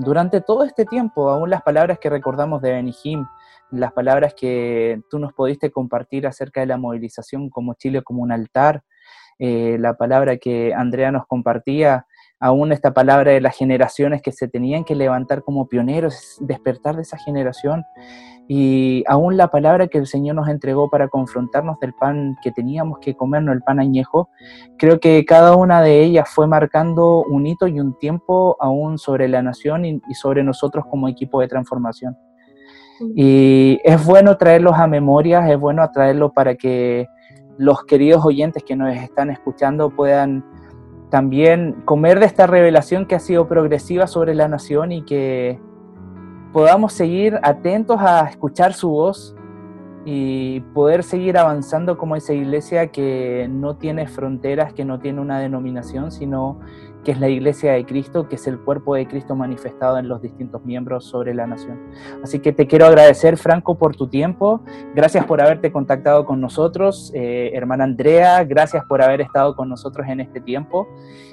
durante todo este tiempo, aún las palabras que recordamos de Benihim, las palabras que tú nos pudiste compartir acerca de la movilización como Chile como un altar, eh, la palabra que Andrea nos compartía aún esta palabra de las generaciones que se tenían que levantar como pioneros, despertar de esa generación, y aún la palabra que el Señor nos entregó para confrontarnos del pan que teníamos que comernos, el pan añejo, creo que cada una de ellas fue marcando un hito y un tiempo aún sobre la nación y, sobre nosotros como equipo de transformación. Y es bueno traerlos a memorias, es bueno traerlos para que los queridos oyentes que nos están escuchando puedan también comer de esta revelación que ha sido progresiva sobre la nación y que podamos seguir atentos a escuchar su voz y poder seguir avanzando como esa iglesia que no tiene fronteras, que no tiene una denominación, sino que es la iglesia de Cristo, que es el cuerpo de Cristo manifestado en los distintos miembros sobre la nación. Así que te quiero agradecer, Franco, por tu tiempo. Gracias por haberte contactado con nosotros. Eh, hermana Andrea, gracias por haber estado con nosotros en este tiempo.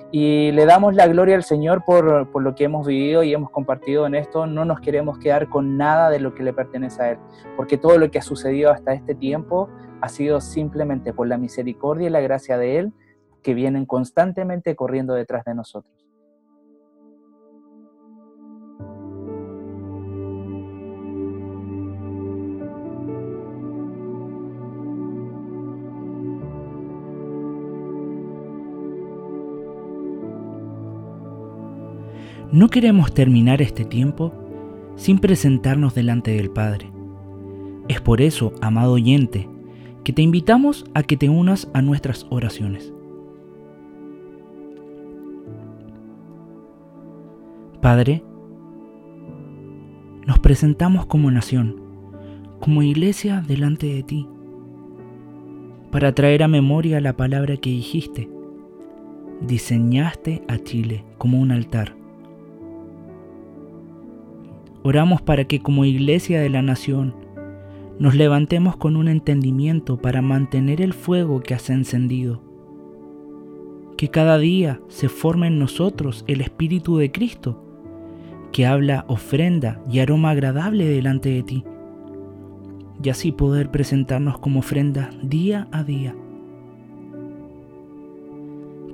Y le damos la gloria al Señor por, por lo que hemos vivido y hemos compartido en esto. No nos queremos quedar con nada de lo que le pertenece a Él, porque todo lo que ha sucedido hasta este tiempo ha sido simplemente por la misericordia y la gracia de Él que vienen constantemente corriendo detrás de nosotros. No queremos terminar este tiempo sin presentarnos delante del Padre. Es por eso, amado oyente, que te invitamos a que te unas a nuestras oraciones. Padre, nos presentamos como nación, como iglesia delante de ti, para traer a memoria la palabra que dijiste. Diseñaste a Chile como un altar. Oramos para que como iglesia de la nación nos levantemos con un entendimiento para mantener el fuego que has encendido. Que cada día se forme en nosotros el Espíritu de Cristo que habla ofrenda y aroma agradable delante de ti, y así poder presentarnos como ofrenda día a día.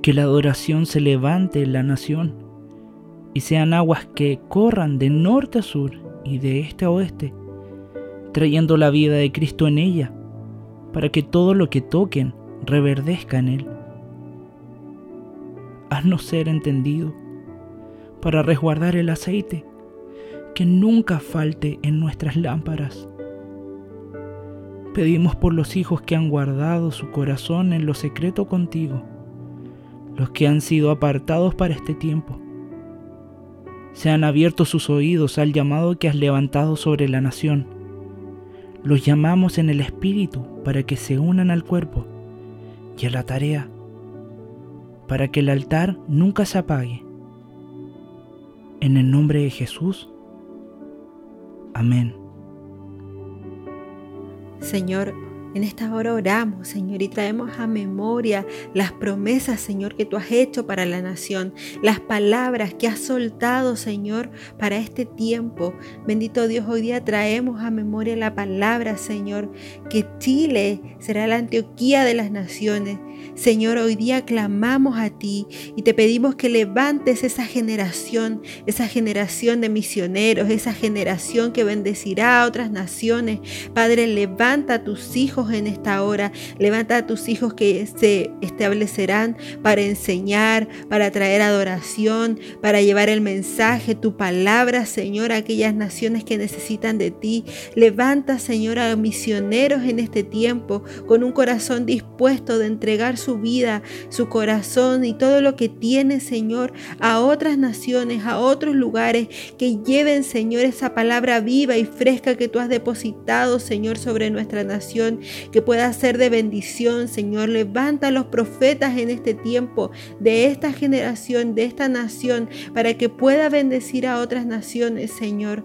Que la adoración se levante en la nación y sean aguas que corran de norte a sur y de este a oeste, trayendo la vida de Cristo en ella, para que todo lo que toquen reverdezca en él. Haznos ser entendido para resguardar el aceite, que nunca falte en nuestras lámparas. Pedimos por los hijos que han guardado su corazón en lo secreto contigo, los que han sido apartados para este tiempo. Se han abierto sus oídos al llamado que has levantado sobre la nación. Los llamamos en el Espíritu para que se unan al cuerpo y a la tarea, para que el altar nunca se apague en el nombre de Jesús. Amén. Señor, en esta hora oramos, Señor, y traemos a memoria las promesas, Señor, que tú has hecho para la nación, las palabras que has soltado, Señor, para este tiempo. Bendito Dios, hoy día traemos a memoria la palabra, Señor, que Chile será la Antioquía de las naciones. Señor, hoy día clamamos a ti y te pedimos que levantes esa generación, esa generación de misioneros, esa generación que bendecirá a otras naciones. Padre, levanta a tus hijos en esta hora. Levanta a tus hijos que se establecerán para enseñar, para traer adoración, para llevar el mensaje, tu palabra, Señor, a aquellas naciones que necesitan de ti. Levanta, Señor, a misioneros en este tiempo con un corazón dispuesto de entregar su vida, su corazón y todo lo que tiene, Señor, a otras naciones, a otros lugares, que lleven, Señor, esa palabra viva y fresca que tú has depositado, Señor, sobre nuestra nación, que pueda ser de bendición, Señor. Levanta a los profetas en este tiempo, de esta generación, de esta nación, para que pueda bendecir a otras naciones, Señor.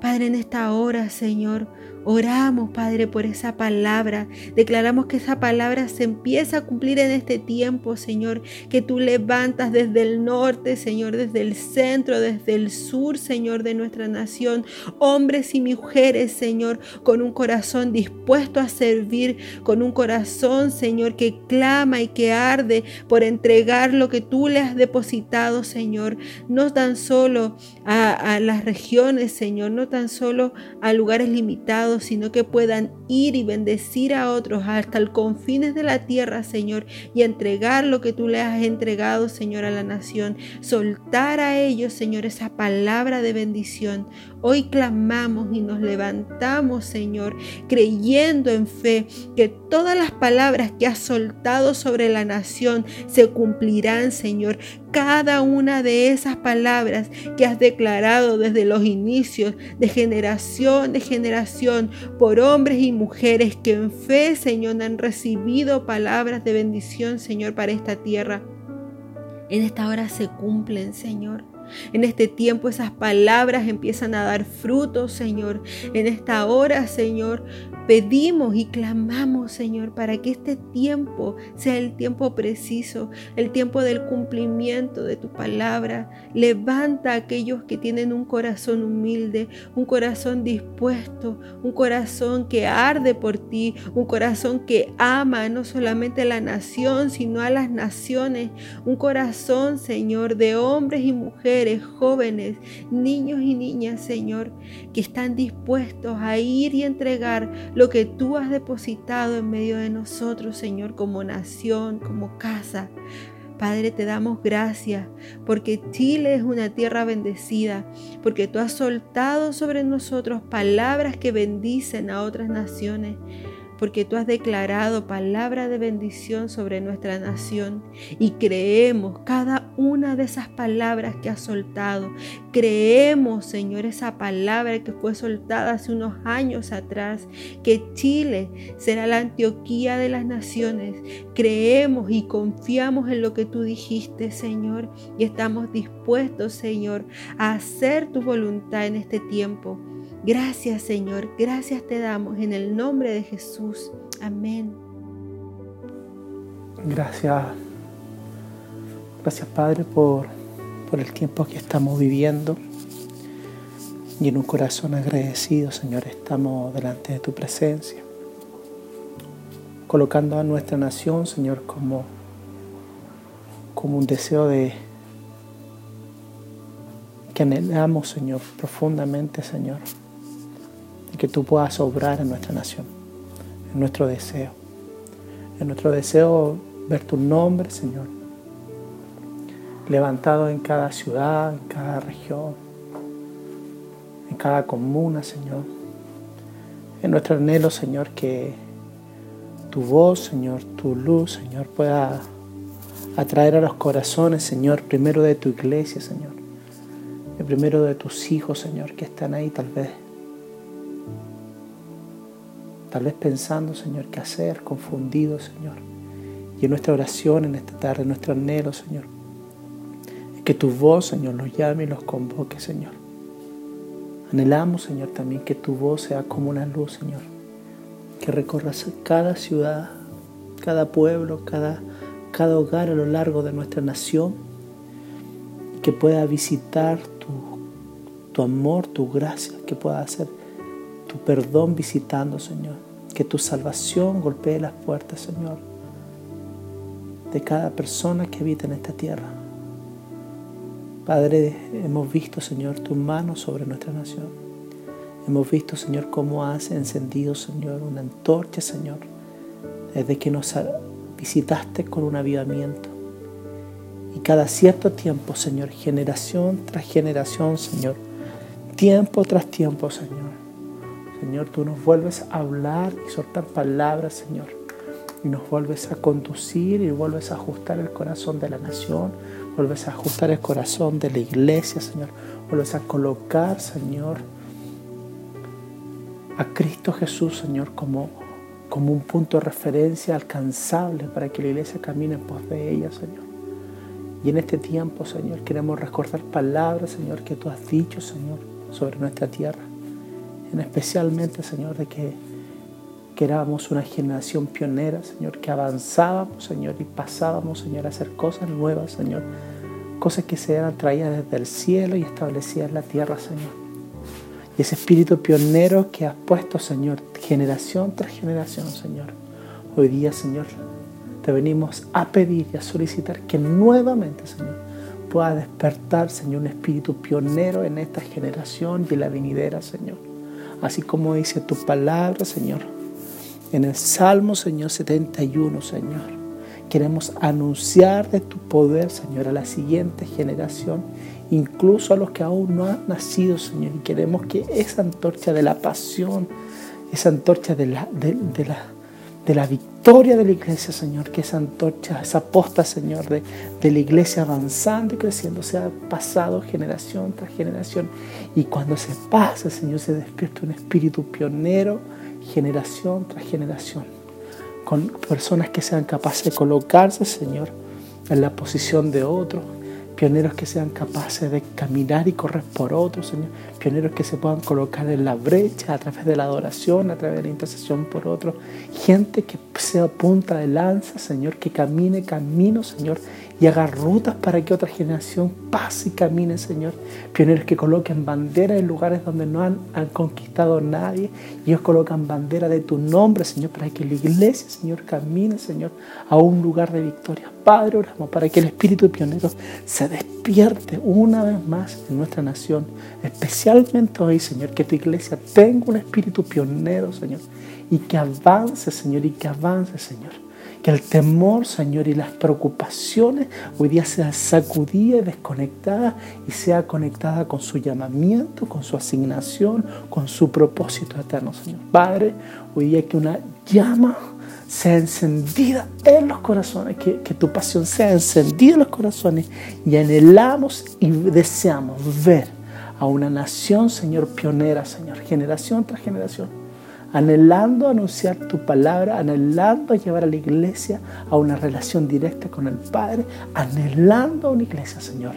Padre, en esta hora, Señor, Oramos, Padre, por esa palabra. Declaramos que esa palabra se empieza a cumplir en este tiempo, Señor. Que tú levantas desde el norte, Señor, desde el centro, desde el sur, Señor, de nuestra nación. Hombres y mujeres, Señor, con un corazón dispuesto a servir, con un corazón, Señor, que clama y que arde por entregar lo que tú le has depositado, Señor. No tan solo a, las regiones, Señor, no tan solo a lugares limitados sino que puedan ir y bendecir a otros hasta el confines de la tierra, Señor, y entregar lo que tú le has entregado, Señor, a la nación. Soltar a ellos, Señor, esa palabra de bendición. Hoy clamamos y nos levantamos, Señor, creyendo en fe que todas las palabras que has soltado sobre la nación se cumplirán, Señor. Cada una de esas palabras que has declarado desde los inicios, de generación de generación, por hombres y mujeres que en fe, Señor, han recibido palabras de bendición, Señor, para esta tierra. En esta hora se cumplen, Señor. En este tiempo esas palabras empiezan a dar frutos, Señor. En esta hora, Señor, Pedimos y clamamos, Señor, para que este tiempo sea el tiempo preciso, el tiempo del cumplimiento de tu palabra. Levanta a aquellos que tienen un corazón humilde, un corazón dispuesto, un corazón que arde por ti, un corazón que ama no solamente a la nación, sino a las naciones. Un corazón, Señor, de hombres y mujeres, jóvenes, niños y niñas, Señor, que están dispuestos a ir y entregar lo que tú has depositado en medio de nosotros, Señor, como nación, como casa. Padre, te damos gracias porque Chile es una tierra bendecida, porque tú has soltado sobre nosotros palabras que bendicen a otras naciones porque tú has declarado palabra de bendición sobre nuestra nación y creemos cada una de esas palabras que has soltado. Creemos, Señor, esa palabra que fue soltada hace unos años atrás, que Chile será la Antioquía de las naciones. Creemos y confiamos en lo que tú dijiste, Señor, y estamos dispuestos, Señor, a hacer tu voluntad en este tiempo. Gracias Señor, gracias te damos en el nombre de Jesús. Amén. Gracias. Gracias Padre por, por el tiempo que estamos viviendo. Y en un corazón agradecido, Señor, estamos delante de tu presencia. Colocando a nuestra nación, Señor, como, como un deseo de que anhelamos, Señor, profundamente, Señor y que tú puedas obrar en nuestra nación, en nuestro deseo, en nuestro deseo ver tu nombre, Señor, levantado en cada ciudad, en cada región, en cada comuna, Señor, en nuestro anhelo, Señor, que tu voz, Señor, tu luz, Señor, pueda atraer a los corazones, Señor, primero de tu iglesia, Señor, y primero de tus hijos, Señor, que están ahí tal vez tal vez pensando, Señor, qué hacer, confundido, Señor. Y en nuestra oración en esta tarde, en nuestro anhelo, Señor, que tu voz, Señor, los llame y los convoque, Señor. Anhelamos, Señor, también que tu voz sea como una luz, Señor, que recorra cada ciudad, cada pueblo, cada, cada hogar a lo largo de nuestra nación, que pueda visitar tu, tu amor, tu gracia, que pueda hacer tu perdón visitando, Señor. Que tu salvación golpee las puertas, Señor, de cada persona que habita en esta tierra. Padre, hemos visto, Señor, tu mano sobre nuestra nación. Hemos visto, Señor, cómo has encendido, Señor, una antorcha, Señor, desde que nos visitaste con un avivamiento. Y cada cierto tiempo, Señor, generación tras generación, Señor, tiempo tras tiempo, Señor. Señor, tú nos vuelves a hablar y soltar palabras, Señor. Y nos vuelves a conducir y vuelves a ajustar el corazón de la nación, vuelves a ajustar el corazón de la iglesia, Señor. Vuelves a colocar, Señor, a Cristo Jesús, Señor, como, como un punto de referencia alcanzable para que la iglesia camine en pos de ella, Señor. Y en este tiempo, Señor, queremos recordar palabras, Señor, que tú has dicho, Señor, sobre nuestra tierra. En especialmente, Señor, de que, que éramos una generación pionera, Señor, que avanzábamos, Señor, y pasábamos, Señor, a hacer cosas nuevas, Señor. Cosas que se eran traídas desde el cielo y establecidas en la tierra, Señor. Y ese espíritu pionero que has puesto, Señor, generación tras generación, Señor. Hoy día, Señor, te venimos a pedir y a solicitar que nuevamente, Señor, pueda despertar, Señor, un espíritu pionero en esta generación y la venidera, Señor. Así como dice tu palabra, Señor, en el Salmo, Señor, 71, Señor. Queremos anunciar de tu poder, Señor, a la siguiente generación incluso a los que aún no han nacido, Señor. Y queremos que esa antorcha de la pasión, esa antorcha de la, de, la, de la victoria de la iglesia, Señor, que esa antorcha, esa posta, Señor, de, la iglesia avanzando y creciendo, sea pasado generación tras generación. Y cuando se pasa, Señor, se despierta un espíritu pionero, generación tras generación, con personas que sean capaces de colocarse, Señor, en la posición de otros pioneros que sean capaces de caminar y correr por otros, Señor, pioneros que se puedan colocar en la brecha a través de la adoración, a través de la intercesión por otros, gente que sea punta de lanza, Señor, que camine camino, Señor, y haga rutas para que otra generación pase y camine, Señor. Pioneros que coloquen bandera en lugares donde no han, han conquistado nadie. Y ellos colocan bandera de tu nombre, Señor, para que la iglesia, Señor, camine, Señor, a un lugar de victoria. Padre, oramos para que el espíritu pionero se despierte una vez más en nuestra nación. Especialmente hoy, Señor, que tu iglesia tenga un espíritu pionero, Señor. Y que avance, Señor, y que avance, Señor que el temor, Señor, y las preocupaciones hoy día sea sacudida y desconectada y sea conectada con su llamamiento, con su asignación, con su propósito eterno, Señor. Padre, hoy día que una llama sea encendida en los corazones, que, que, tu pasión sea encendida en los corazones y anhelamos y deseamos ver a una nación, Señor, pionera, Señor, generación tras generación anhelando anunciar tu palabra, anhelando llevar a la iglesia a una relación directa con el Padre, anhelando una iglesia, Señor,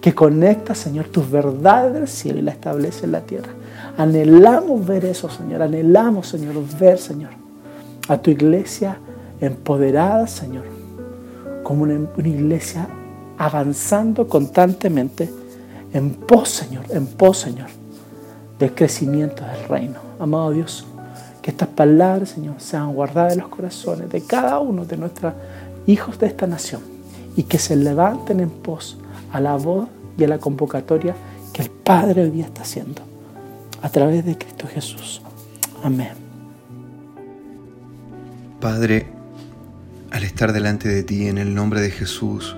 que conecta, Señor, tus verdades del cielo y la establece en la tierra. Anhelamos ver eso, Señor, anhelamos, Señor, ver, Señor, a tu iglesia empoderada, Señor, como una, una iglesia avanzando constantemente en pos, Señor, en pos, Señor, del crecimiento del reino. Amado Dios, que estas palabras, Señor, sean guardadas en los corazones de cada uno de nuestros hijos de esta nación y que se levanten en pos a la voz y a la convocatoria que el Padre hoy día está haciendo a través de Cristo Jesús. Amén. Padre, al estar delante de ti en el nombre de Jesús,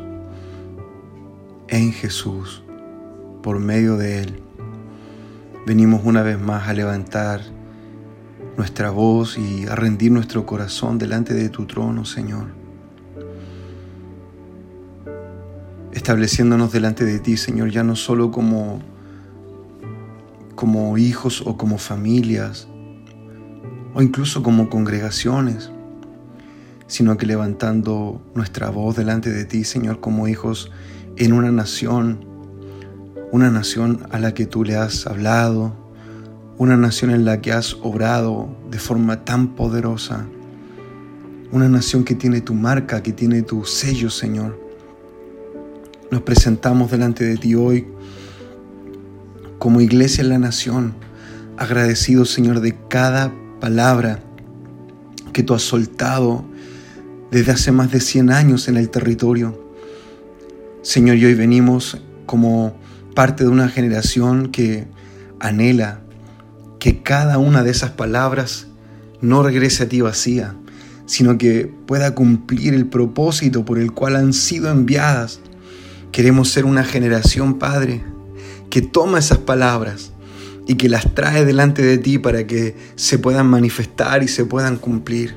en Jesús, por medio de Él, venimos una vez más a levantar nuestra voz y a rendir nuestro corazón delante de tu trono, Señor. Estableciéndonos delante de ti, Señor, ya no solo como, como hijos o como familias, o incluso como congregaciones, sino que levantando nuestra voz delante de ti, Señor, como hijos en una nación, una nación a la que tú le has hablado, una nación en la que has obrado de forma tan poderosa, una nación que tiene tu marca, que tiene tu sello, Señor. Nos presentamos delante de ti hoy como iglesia en la nación, agradecidos, Señor, de cada palabra que tú has soltado desde hace más de 100 años en el territorio. Señor, y hoy venimos como parte de una generación que anhela que cada una de esas palabras no regrese a ti vacía, sino que pueda cumplir el propósito por el cual han sido enviadas. Queremos ser una generación, Padre, que toma esas palabras y que las trae delante de ti para que se puedan manifestar y se puedan cumplir.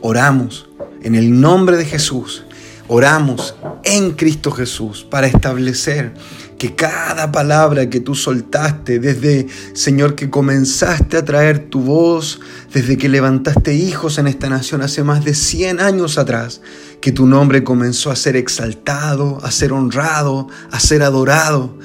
Oramos en el nombre de Jesús. Oramos en Cristo Jesús para establecer que cada palabra que tú soltaste desde, Señor, que comenzaste a traer tu voz, desde que levantaste hijos en esta nación hace más de 100 años atrás, que tu nombre comenzó a ser exaltado, a ser honrado, a ser adorado.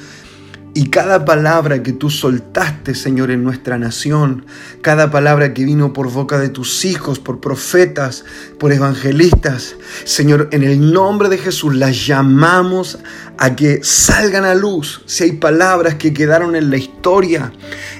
Y cada palabra que tú soltaste, Señor, en nuestra nación, cada palabra que vino por boca de tus hijos, por profetas, por evangelistas, Señor, en el nombre de Jesús las llamamos a que salgan a luz. Si hay palabras que quedaron en la historia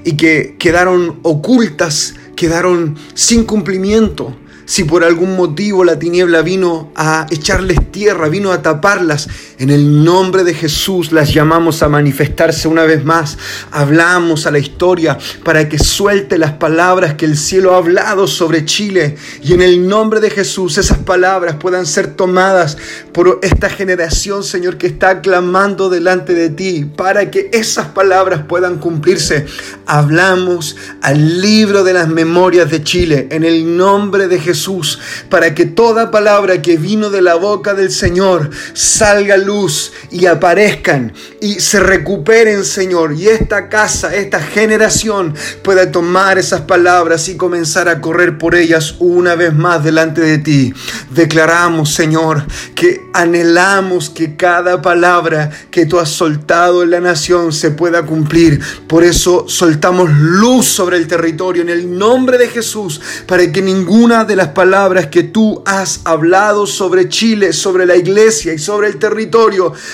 y que quedaron ocultas, quedaron sin cumplimiento, si por algún motivo la tiniebla vino a echarles tierra, vino a taparlas, en el nombre de Jesús las llamamos a manifestarse una vez más. Hablamos a la historia para que suelte las palabras que el cielo ha hablado sobre Chile. Y en el nombre de Jesús esas palabras puedan ser tomadas por esta generación, Señor, que está clamando delante de ti, para que esas palabras puedan cumplirse. Hablamos al libro de las memorias de Chile en el nombre de Jesús para que toda palabra que vino de la boca del Señor salga a luz y aparezcan y se recuperen, Señor, y esta casa, esta generación pueda tomar esas palabras y comenzar a correr por ellas una vez más delante de ti. Declaramos, Señor, que anhelamos que cada palabra que tú has soltado en la nación se pueda cumplir. Por eso soltamos luz sobre el territorio en el nombre de Jesús, para que ninguna de las palabras que tú has hablado sobre Chile, sobre la iglesia y sobre el territorio,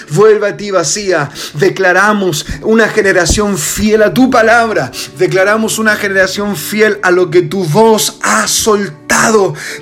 vuelva a ti vacía. Declaramos una generación fiel a tu palabra. Declaramos una generación fiel a lo que tu voz ha soltado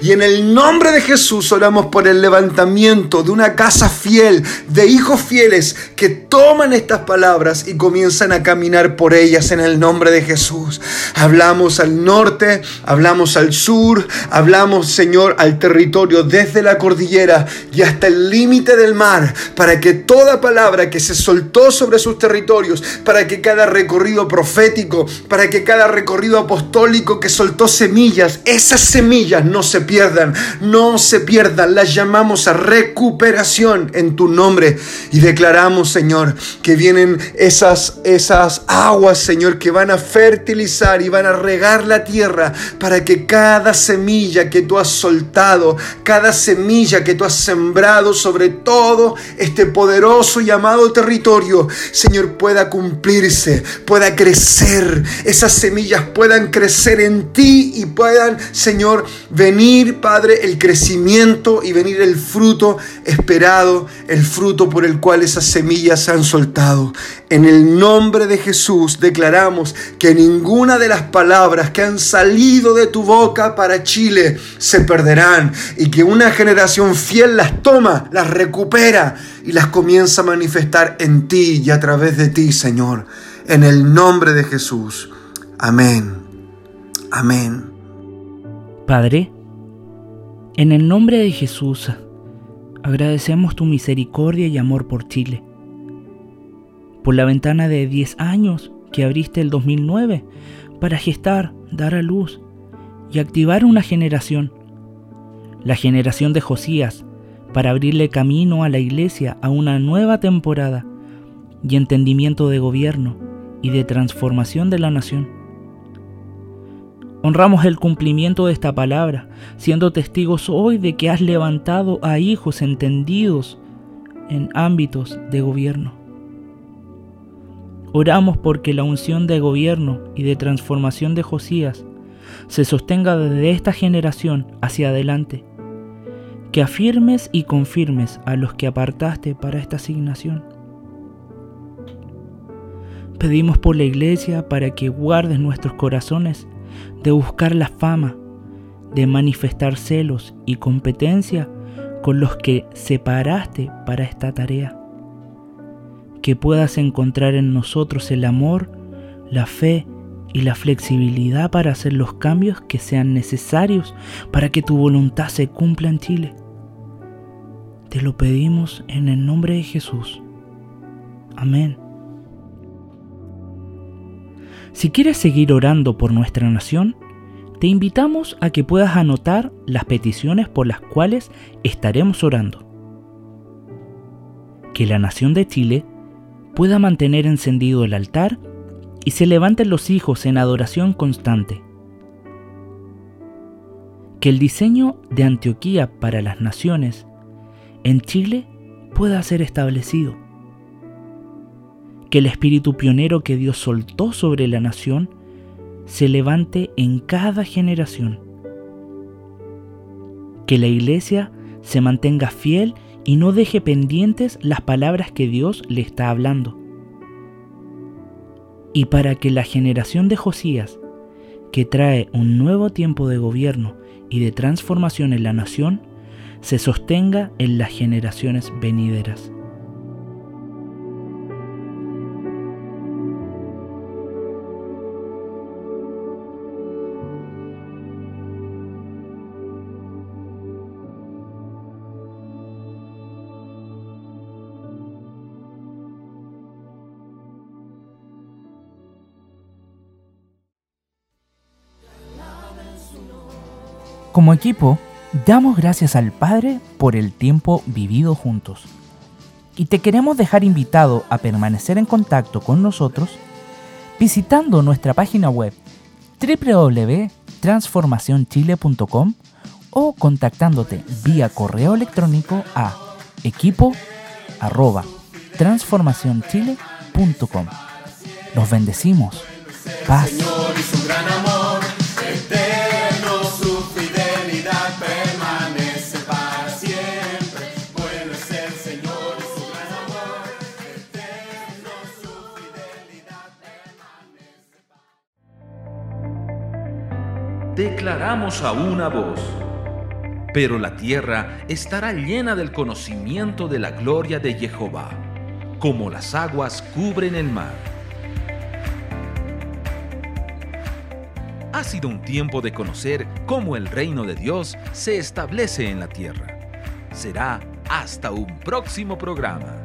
y en el nombre de Jesús oramos por el levantamiento de una casa fiel, de hijos fieles que toman estas palabras y comienzan a caminar por ellas en el nombre de Jesús. Hablamos al norte, hablamos al sur, hablamos, Señor, al territorio desde la cordillera y hasta el límite del mar, para que toda palabra que se soltó sobre sus territorios, para que cada recorrido profético, para que cada recorrido apostólico que soltó semillas, esas semillas, no se pierdan, no se pierdan. Las llamamos a recuperación en tu nombre y declaramos, Señor, que vienen esas, esas aguas, Señor, que van a fertilizar y van a regar la tierra para que cada semilla que tú has soltado, cada semilla que tú has sembrado sobre todo este poderoso y amado territorio, Señor, pueda cumplirse, pueda crecer, esas semillas puedan crecer en ti y puedan, Señor, venir, Padre, el crecimiento y venir el fruto esperado, el fruto por el cual esas semillas se han soltado. En el nombre de Jesús declaramos que ninguna de las palabras que han salido de tu boca para Chile se perderán y que una generación fiel las toma, las recupera y las comienza a manifestar en ti y a través de ti, Señor. En el nombre de Jesús. Amén. Amén. Padre, en el nombre de Jesús, agradecemos tu misericordia y amor por Chile, por la ventana de 10 años que abriste el 2009 para gestar, dar a luz y activar una generación, la generación de Josías, para abrirle camino a la iglesia a una nueva temporada y entendimiento de gobierno y de transformación de la nación. Honramos el cumplimiento de esta palabra, siendo testigos hoy de que has levantado a hijos entendidos en ámbitos de gobierno. Oramos porque la unción de gobierno y de transformación de Josías se sostenga desde esta generación hacia adelante, que afirmes y confirmes a los que apartaste para esta asignación. Pedimos por la iglesia para que guardes nuestros corazones de buscar la fama, de manifestar celos y competencia con los que separaste para esta tarea. Que puedas encontrar en nosotros el amor, la fe y la flexibilidad para hacer los cambios que sean necesarios para que tu voluntad se cumpla en Chile. Te lo pedimos en el nombre de Jesús. Amén. Si quieres seguir orando por nuestra nación, te invitamos a que puedas anotar las peticiones por las cuales estaremos orando. Que la nación de Chile pueda mantener encendido el altar y se levanten los hijos en adoración constante. Que el diseño de Antioquía para las naciones en Chile pueda ser establecido. Que el espíritu pionero que Dios soltó sobre la nación se levante en cada generación. Que la iglesia se mantenga fiel y no deje pendientes las palabras que Dios le está hablando y para que la generación de Josías, que trae un nuevo tiempo de gobierno y de transformación en la nación, se sostenga en las generaciones venideras. Como equipo, damos gracias al Padre por el tiempo vivido juntos. Y te queremos dejar invitado a permanecer en contacto con nosotros visitando nuestra página web www.transformacionchile.com o contactándote vía correo electrónico a equipo@transformacionchile.com. Los bendecimos. Paz. Declaramos a una voz. Pero la tierra estará llena del conocimiento de la gloria de Jehová, como las aguas cubren el mar. Ha sido un tiempo de conocer cómo el reino de Dios se establece en la tierra. Será hasta un próximo programa.